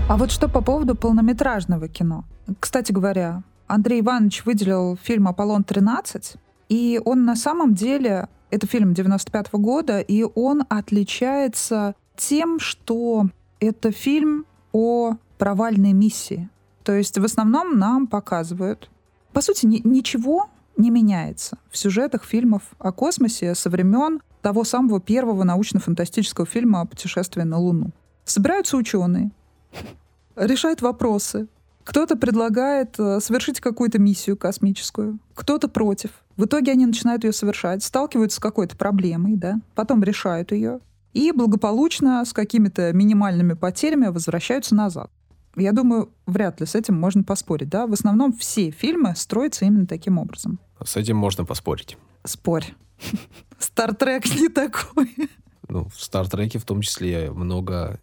А вот что по поводу полнометражного кино? Кстати говоря, Андрей Иванович выделил фильм «Аполлон-13», и он на самом деле, это фильм 95 -го года, и он отличается тем, что это фильм о провальной миссии. То есть в основном нам показывают... По сути, ни, ничего не меняется в сюжетах фильмов о космосе со времен того самого первого научно-фантастического фильма о путешествии на Луну. Собираются ученые, решают вопросы. Кто-то предлагает э, совершить какую-то миссию космическую, кто-то против. В итоге они начинают ее совершать, сталкиваются с какой-то проблемой, да, потом решают ее и благополучно с какими-то минимальными потерями возвращаются назад. Я думаю, вряд ли с этим можно поспорить, да? В основном все фильмы строятся именно таким образом. С этим можно поспорить. Спорь. Стартрек не такой. Ну, в Стартреке в том числе много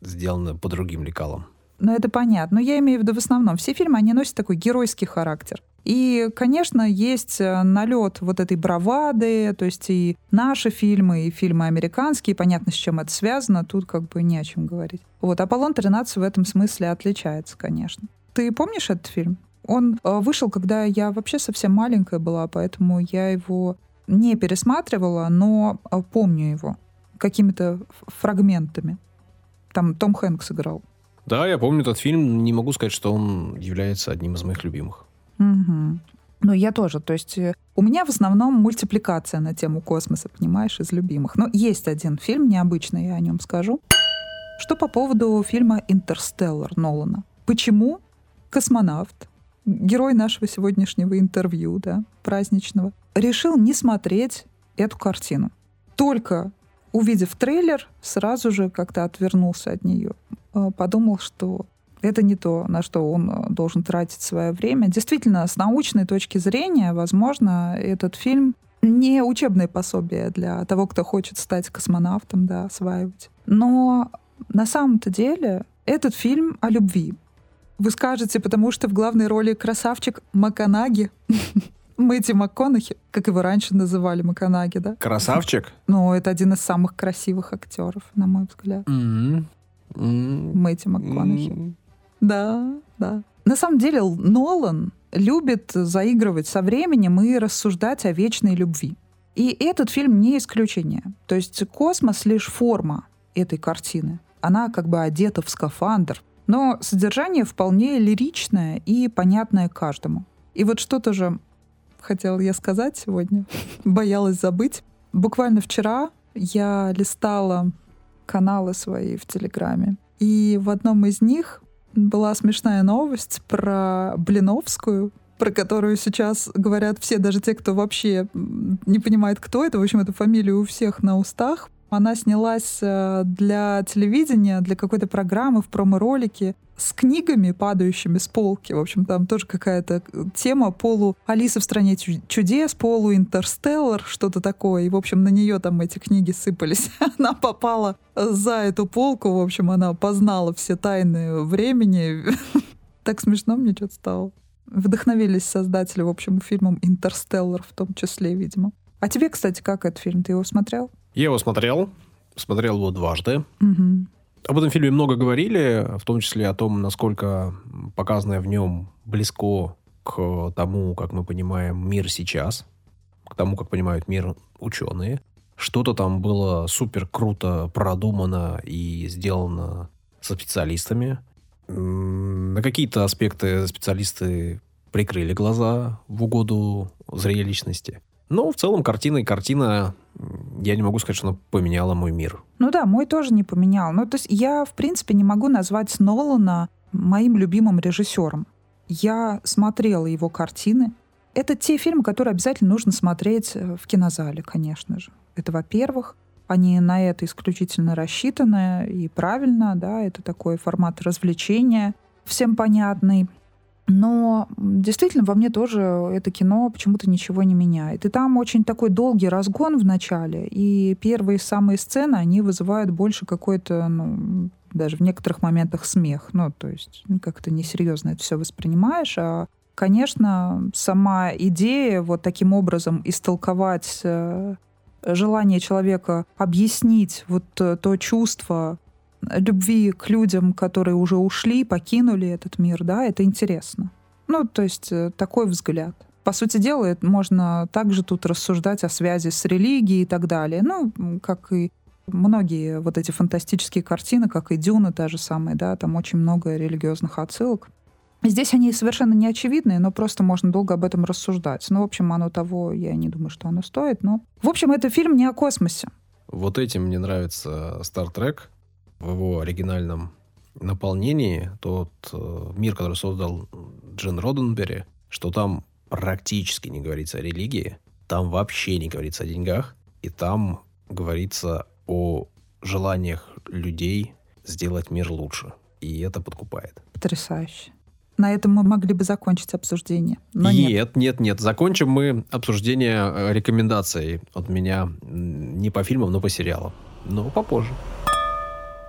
сделано по другим лекалам. Ну, это понятно. Но я имею в виду в основном. Все фильмы, они носят такой геройский характер. И, конечно, есть э, налет вот этой бравады, то есть и наши фильмы, и фильмы американские, понятно, с чем это связано, тут как бы не о чем говорить. Вот, «Аполлон-13» в этом смысле отличается, конечно. Ты помнишь этот фильм? Он э, вышел, когда я вообще совсем маленькая была, поэтому я его не пересматривала, но э, помню его какими-то фрагментами. Там Том Хэнкс играл. Да, я помню этот фильм. Не могу сказать, что он является одним из моих любимых. Угу. Ну, я тоже. То есть э, у меня в основном мультипликация на тему космоса, понимаешь, из любимых. Но есть один фильм необычный, я о нем скажу. Что по поводу фильма «Интерстеллар» Нолана? Почему космонавт, герой нашего сегодняшнего интервью, да, праздничного, решил не смотреть эту картину? Только увидев трейлер, сразу же как-то отвернулся от нее. Э, подумал, что это не то, на что он э, должен тратить свое время. Действительно, с научной точки зрения, возможно, этот фильм не учебное пособие для того, кто хочет стать космонавтом, да, осваивать. Но на самом-то деле этот фильм о любви. Вы скажете, потому что в главной роли красавчик Маканаги. Мэтти МакКонахи, как его раньше называли Маканаги, да? Красавчик? Ну, это один из самых красивых актеров, на мой взгляд. Mm-hmm. Mm-hmm. Мэтти МакКонахи. Mm-hmm. Да, да. На самом деле Нолан любит заигрывать со временем и рассуждать о вечной любви. И этот фильм не исключение. То есть космос лишь форма этой картины. Она как бы одета в скафандр. Но содержание вполне лиричное и понятное каждому. И вот что тоже хотела я сказать сегодня, боялась забыть. Буквально вчера я листала каналы свои в Телеграме. И в одном из них была смешная новость про Блиновскую, про которую сейчас говорят все, даже те, кто вообще не понимает, кто это. В общем, эта фамилия у всех на устах. Она снялась э, для телевидения, для какой-то программы в промо-ролике с книгами, падающими с полки. В общем, там тоже какая-то тема полу Алиса в стране чудес, полу Интерстеллар, что-то такое. И, в общем, на нее там эти книги сыпались. Она попала за эту полку. В общем, она познала все тайны времени. Так смешно мне что-то стало. Вдохновились создатели, в общем, фильмом «Интерстеллар» в том числе, видимо. А тебе, кстати, как этот фильм? Ты его смотрел? Я его смотрел. Смотрел его дважды. Угу. Об этом фильме много говорили, в том числе о том, насколько показанное в нем близко к тому, как мы понимаем мир сейчас, к тому, как понимают мир ученые. Что-то там было супер круто продумано и сделано со специалистами. На какие-то аспекты специалисты прикрыли глаза в угоду зрелищности. Но в целом картина и картина я не могу сказать, что она поменяла мой мир. Ну да, мой тоже не поменял. Ну, то есть я, в принципе, не могу назвать Нолана моим любимым режиссером. Я смотрела его картины. Это те фильмы, которые обязательно нужно смотреть э, в кинозале, конечно же. Это, во-первых, они на это исключительно рассчитаны и правильно, да, это такой формат развлечения, всем понятный. Но действительно во мне тоже это кино почему-то ничего не меняет. И там очень такой долгий разгон в начале, и первые самые сцены, они вызывают больше какой-то, ну, даже в некоторых моментах смех. Ну, то есть ну, как-то несерьезно это все воспринимаешь, а Конечно, сама идея вот таким образом истолковать э, желание человека объяснить вот э, то чувство, любви к людям, которые уже ушли, покинули этот мир, да, это интересно. Ну, то есть э, такой взгляд. По сути дела, можно также тут рассуждать о связи с религией и так далее. Ну, как и Многие вот эти фантастические картины, как и Дюна та же самая, да, там очень много религиозных отсылок. Здесь они совершенно не очевидные, но просто можно долго об этом рассуждать. Ну, в общем, оно того, я не думаю, что оно стоит. Но, в общем, это фильм не о космосе. Вот этим мне нравится Star Trek в его оригинальном наполнении. Тот э, мир, который создал Джин Роденбери, что там практически не говорится о религии, там вообще не говорится о деньгах, и там говорится о желаниях людей сделать мир лучше. И это подкупает. Потрясающе. На этом мы могли бы закончить обсуждение. Но нет, нет, нет, нет. Закончим мы обсуждение э, рекомендаций от меня не по фильмам, но по сериалам. Но попозже.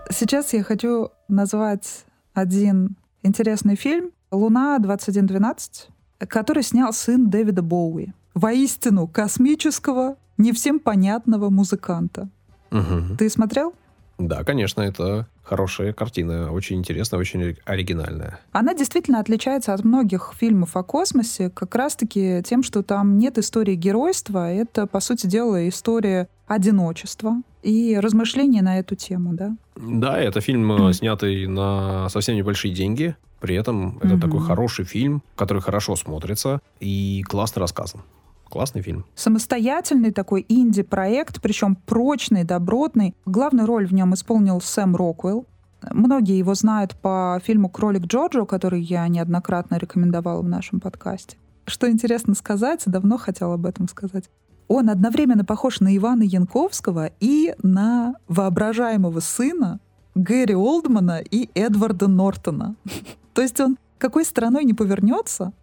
Сейчас я хочу назвать один интересный фильм «Луна 2112», который снял сын Дэвида Боуи. Воистину космического, не всем понятного музыканта. Угу. Ты смотрел? Да, конечно, это хорошая картина, очень интересная, очень оригинальная. Она действительно отличается от многих фильмов о космосе как раз-таки тем, что там нет истории геройства, это, по сути дела, история одиночества и размышления на эту тему, да? Да, это фильм, mm. снятый на совсем небольшие деньги, при этом это mm-hmm. такой хороший фильм, который хорошо смотрится и классно рассказан. Классный фильм. Самостоятельный такой инди-проект, причем прочный, добротный. Главную роль в нем исполнил Сэм Роквелл. Многие его знают по фильму «Кролик Джорджо», который я неоднократно рекомендовала в нашем подкасте. Что интересно сказать, давно хотела об этом сказать. Он одновременно похож на Ивана Янковского и на воображаемого сына Гэри Олдмана и Эдварда Нортона. То есть он какой стороной не повернется,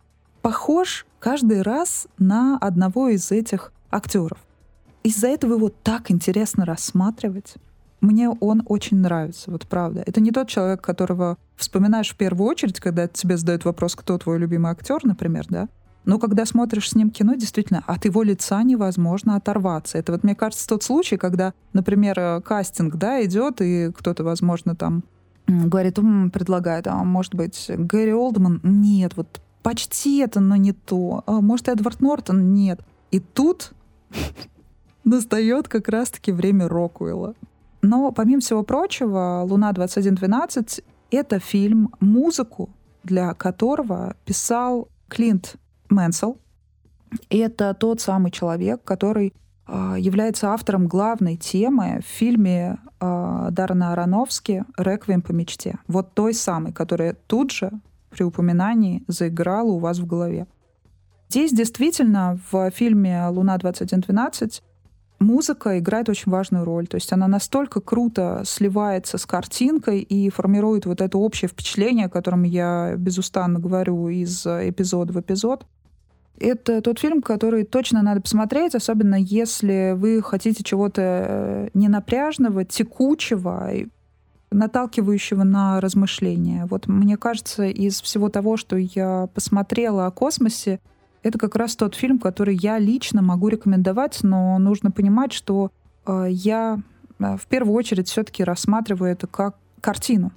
похож каждый раз на одного из этих актеров. Из-за этого его так интересно рассматривать. Мне он очень нравится, вот правда. Это не тот человек, которого вспоминаешь в первую очередь, когда тебе задают вопрос, кто твой любимый актер, например, да? Но когда смотришь с ним кино, действительно, от его лица невозможно оторваться. Это вот, мне кажется, тот случай, когда, например, э, кастинг, да, идет, и кто-то, возможно, там говорит, м, предлагает, а может быть, Гэри Олдман? Нет, вот почти это, но не то. А, может, Эдвард Нортон? Нет. И тут настает как раз-таки время Рокуэлла. Но, помимо всего прочего, «Луна-2112» — это фильм, музыку для которого писал Клинт Мэнсел. Это тот самый человек, который э, является автором главной темы в фильме э, Дарна Аронофски «Реквием по мечте». Вот той самой, которая тут же при упоминании заиграла у вас в голове. Здесь действительно в фильме «Луна-2112» музыка играет очень важную роль. То есть она настолько круто сливается с картинкой и формирует вот это общее впечатление, о котором я безустанно говорю из эпизода в эпизод. Это тот фильм, который точно надо посмотреть, особенно если вы хотите чего-то э, ненапряжного, текучего, наталкивающего на размышления. Вот мне кажется, из всего того, что я посмотрела о космосе, это как раз тот фильм, который я лично могу рекомендовать, но нужно понимать, что э, я э, в первую очередь все-таки рассматриваю это как картину.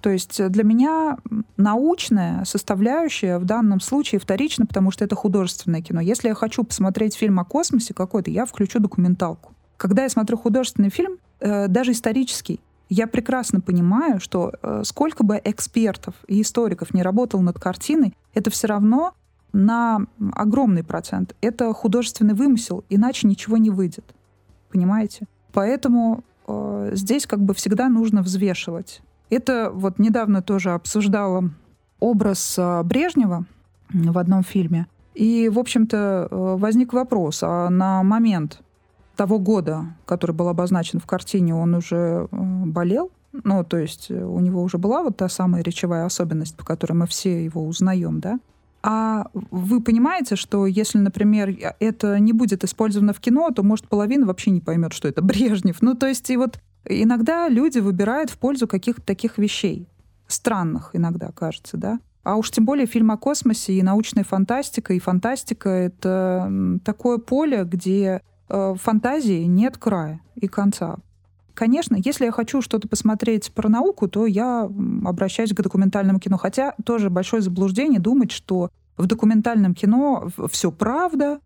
То есть для меня научная составляющая в данном случае вторична, потому что это художественное кино. Если я хочу посмотреть фильм о космосе какой-то, я включу документалку. Когда я смотрю художественный фильм, э, даже исторический, я прекрасно понимаю, что э, сколько бы экспертов и историков не работал над картиной, это все равно на огромный процент. Это художественный вымысел, иначе ничего не выйдет. Понимаете? Поэтому э, здесь как бы всегда нужно взвешивать. Это вот недавно тоже обсуждала образ э, Брежнева в одном фильме. И, в общем-то, э, возник вопрос, а на момент того года, который был обозначен в картине, он уже э, болел. Ну, то есть э, у него уже была вот та самая речевая особенность, по которой мы все его узнаем, да? А вы понимаете, что если, например, это не будет использовано в кино, то, может, половина вообще не поймет, что это Брежнев. Ну, то есть и вот иногда люди выбирают в пользу каких-то таких вещей. Странных иногда, кажется, да? А уж тем более фильм о космосе и научная фантастика. И фантастика — это такое поле, где фантазии нет края и конца. Конечно, если я хочу что-то посмотреть про науку, то я обращаюсь к документальному кино. Хотя тоже большое заблуждение думать, что в документальном кино все правда,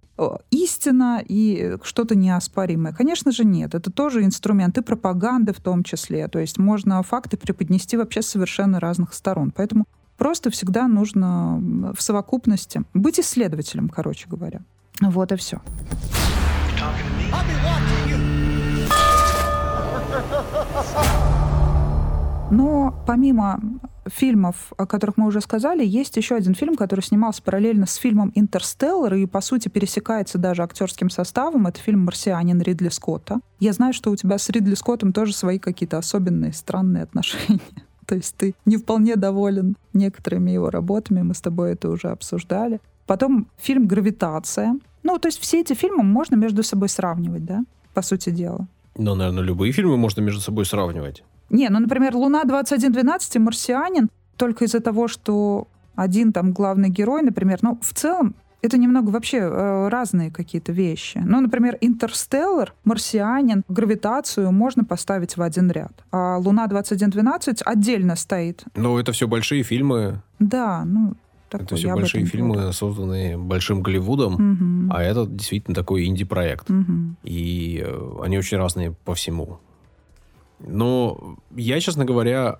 истина и что-то неоспоримое. Конечно же, нет. Это тоже инструменты пропаганды в том числе. То есть можно факты преподнести вообще с совершенно разных сторон. Поэтому просто всегда нужно в совокупности быть исследователем, короче говоря. Вот и все. Но помимо фильмов, о которых мы уже сказали, есть еще один фильм, который снимался параллельно с фильмом «Интерстеллар» и, по сути, пересекается даже актерским составом. Это фильм «Марсианин» Ридли Скотта. Я знаю, что у тебя с Ридли Скоттом тоже свои какие-то особенные, странные отношения. То есть ты не вполне доволен некоторыми его работами, мы с тобой это уже обсуждали. Потом фильм «Гравитация». Ну, то есть все эти фильмы можно между собой сравнивать, да, по сути дела. Ну, наверное, любые фильмы можно между собой сравнивать. Не, ну, например, «Луна-2112» и «Марсианин» только из-за того, что один там главный герой, например, ну, в целом это немного вообще э, разные какие-то вещи. Ну, например, «Интерстеллар», «Марсианин», «Гравитацию» можно поставить в один ряд. А «Луна-2112» отдельно стоит. Ну, это все большие фильмы. Да, ну, такой, это все большие фильмы, говорю. созданные большим Голливудом, угу. а это действительно такой инди-проект. Угу. И э, они очень разные по всему. Но я, честно говоря,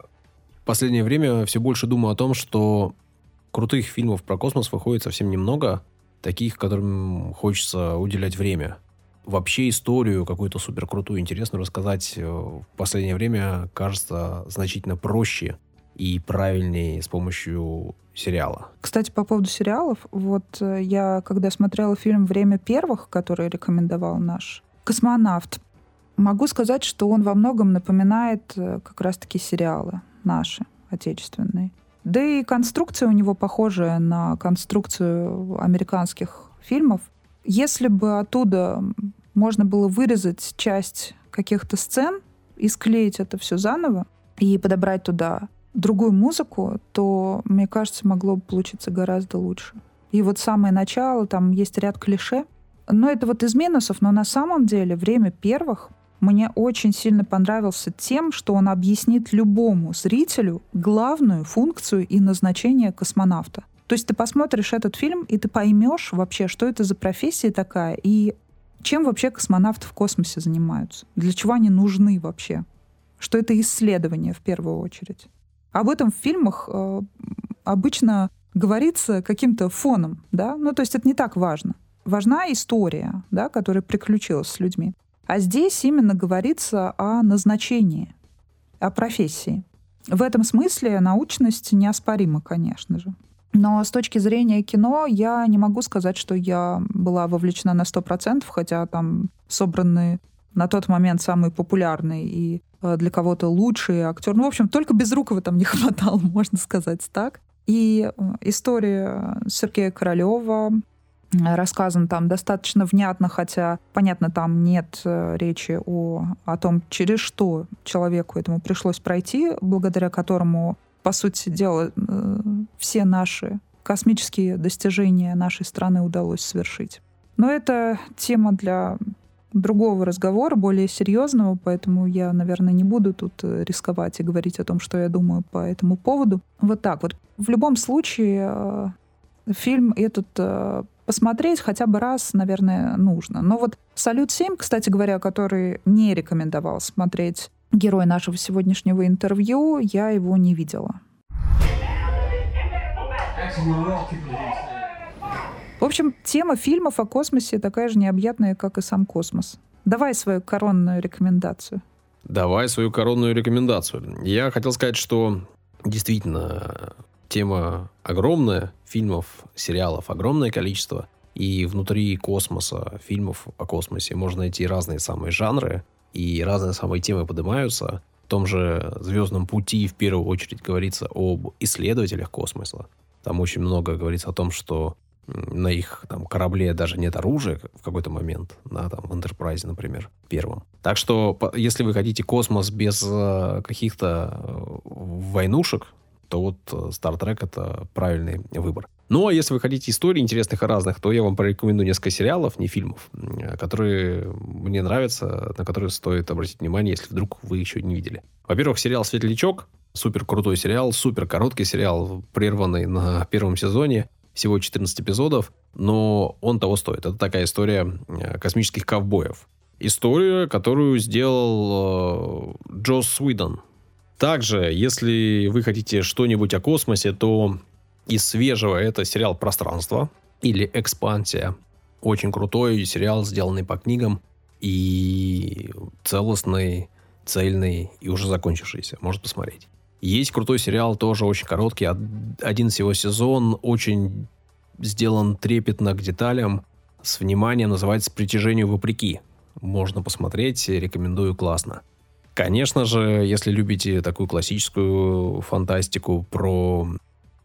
в последнее время все больше думаю о том, что крутых фильмов про космос выходит совсем немного, таких, которым хочется уделять время. Вообще историю какую-то супер крутую, интересную рассказать э, в последнее время кажется значительно проще и правильнее с помощью сериала. Кстати, по поводу сериалов, вот э, я когда смотрела фильм «Время первых», который рекомендовал наш космонавт, Могу сказать, что он во многом напоминает э, как раз-таки сериалы наши, отечественные. Да и конструкция у него похожая на конструкцию американских фильмов. Если бы оттуда можно было вырезать часть каких-то сцен и склеить это все заново и подобрать туда другую музыку, то, мне кажется, могло бы получиться гораздо лучше. И вот самое начало, там есть ряд клише. Но это вот из минусов, но на самом деле время первых мне очень сильно понравился тем, что он объяснит любому зрителю главную функцию и назначение космонавта. То есть ты посмотришь этот фильм, и ты поймешь вообще, что это за профессия такая, и чем вообще космонавты в космосе занимаются, для чего они нужны вообще, что это исследование в первую очередь. Об этом в фильмах э, обычно говорится каким-то фоном, да, ну то есть это не так важно. Важна история, да, которая приключилась с людьми. А здесь именно говорится о назначении, о профессии. В этом смысле научность неоспорима, конечно же. Но с точки зрения кино я не могу сказать, что я была вовлечена на 100%, хотя там собраны на тот момент самые популярные и э, для кого-то лучшие актеры. Ну, в общем, только Безрукова там не хватало, можно сказать так. И э, история Сергея Королева, рассказан там достаточно внятно, хотя, понятно, там нет э, речи о, о том, через что человеку этому пришлось пройти, благодаря которому, по сути дела, э, все наши космические достижения нашей страны удалось совершить. Но это тема для другого разговора, более серьезного, поэтому я, наверное, не буду тут э, рисковать и говорить о том, что я думаю по этому поводу. Вот так вот. В любом случае, фильм этот посмотреть хотя бы раз, наверное, нужно. Но вот «Салют-7», кстати говоря, который не рекомендовал смотреть герой нашего сегодняшнего интервью, я его не видела. В общем, тема фильмов о космосе такая же необъятная, как и сам космос. Давай свою коронную рекомендацию. Давай свою коронную рекомендацию. Я хотел сказать, что действительно тема огромная, фильмов, сериалов огромное количество. И внутри космоса, фильмов о космосе можно найти разные самые жанры, и разные самые темы поднимаются. В том же «Звездном пути» в первую очередь говорится об исследователях космоса. Там очень много говорится о том, что на их там, корабле даже нет оружия в какой-то момент, да, там, в Enterprise, например, первом. Так что, если вы хотите космос без э, каких-то э, войнушек, то вот э, Star Trek это правильный выбор. Ну, а если вы хотите историй интересных и разных, то я вам порекомендую несколько сериалов, не фильмов, которые мне нравятся, на которые стоит обратить внимание, если вдруг вы еще не видели. Во-первых, сериал «Светлячок», супер крутой сериал, супер короткий сериал, прерванный на первом сезоне. Всего 14 эпизодов, но он того стоит. Это такая история э, космических ковбоев. История, которую сделал э, Джос Суидон. Также, если вы хотите что-нибудь о космосе, то из свежего это сериал «Пространство» или «Экспансия». Очень крутой сериал, сделанный по книгам и целостный, цельный и уже закончившийся. Может посмотреть. Есть крутой сериал, тоже очень короткий, один всего сезон, очень сделан трепетно к деталям, с вниманием, называется «Притяжению вопреки». Можно посмотреть, рекомендую, классно. Конечно же, если любите такую классическую фантастику про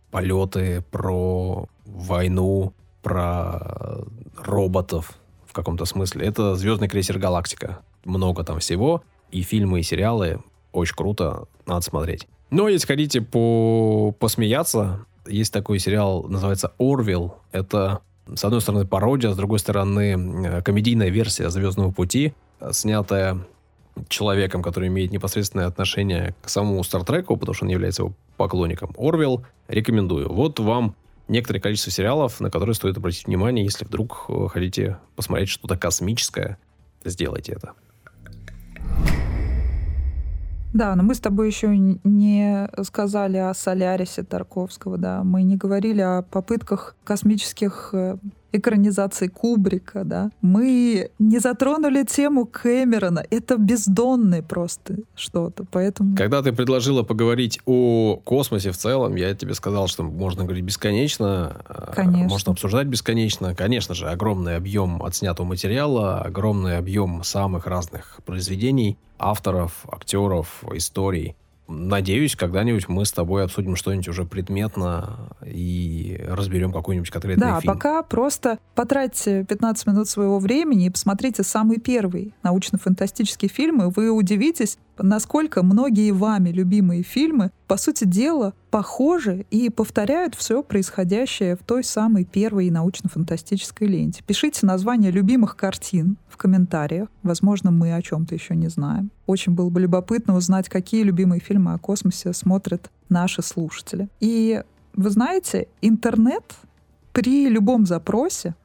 полеты, про войну, про роботов в каком-то смысле, это «Звездный крейсер Галактика». Много там всего, и фильмы, и сериалы. Очень круто, надо смотреть. Но если хотите по посмеяться, есть такой сериал, называется «Орвилл». Это, с одной стороны, пародия, с другой стороны, э, комедийная версия «Звездного пути», снятая человеком, который имеет непосредственное отношение к самому Стартреку, потому что он является его поклонником. Орвилл рекомендую. Вот вам некоторое количество сериалов, на которые стоит обратить внимание, если вдруг э, хотите посмотреть что-то космическое, сделайте это. Да, но мы с тобой еще не сказали о Солярисе Тарковского, да. Мы не говорили о попытках космических э, экранизации Кубрика, да. Мы не затронули тему Кэмерона. Это бездонное просто что-то, поэтому... Когда ты предложила поговорить о космосе в целом, я тебе сказал, что можно говорить бесконечно. А, Конечно. Можно обсуждать бесконечно. Конечно же, огромный объем отснятого материала, огромный объем самых разных произведений, авторов, актеров, историй. Надеюсь, когда-нибудь мы с тобой обсудим что-нибудь уже предметно и разберем какой-нибудь конкретный да, фильм. Да, пока просто потратьте 15 минут своего времени и посмотрите самый первый научно-фантастический фильм, и вы удивитесь, насколько многие вами любимые фильмы, по сути дела, похожи и повторяют все происходящее в той самой первой научно-фантастической ленте. Пишите названия любимых картин в комментариях. Возможно, мы о чем-то еще не знаем. Очень было бы любопытно узнать, какие любимые фильмы о космосе смотрят наши слушатели. И вы знаете, интернет при любом запросе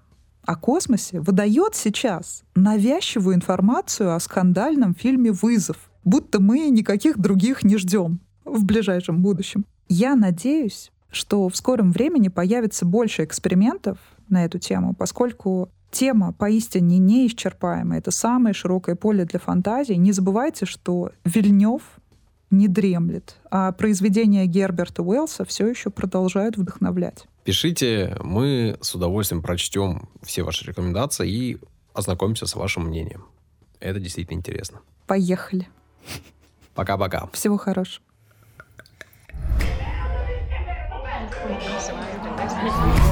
о космосе выдает сейчас навязчивую информацию о скандальном фильме «Вызов», будто мы никаких других не ждем в ближайшем будущем. Я надеюсь, что в скором времени появится больше экспериментов на эту тему, поскольку тема поистине неисчерпаемая. Это самое широкое поле для фантазии. Не забывайте, что Вильнев не дремлет, а произведения Герберта Уэллса все еще продолжают вдохновлять. Пишите, мы с удовольствием прочтем все ваши рекомендации и ознакомимся с вашим мнением. Это действительно интересно. Поехали. Пока-пока. Всего хорошего. Thank you.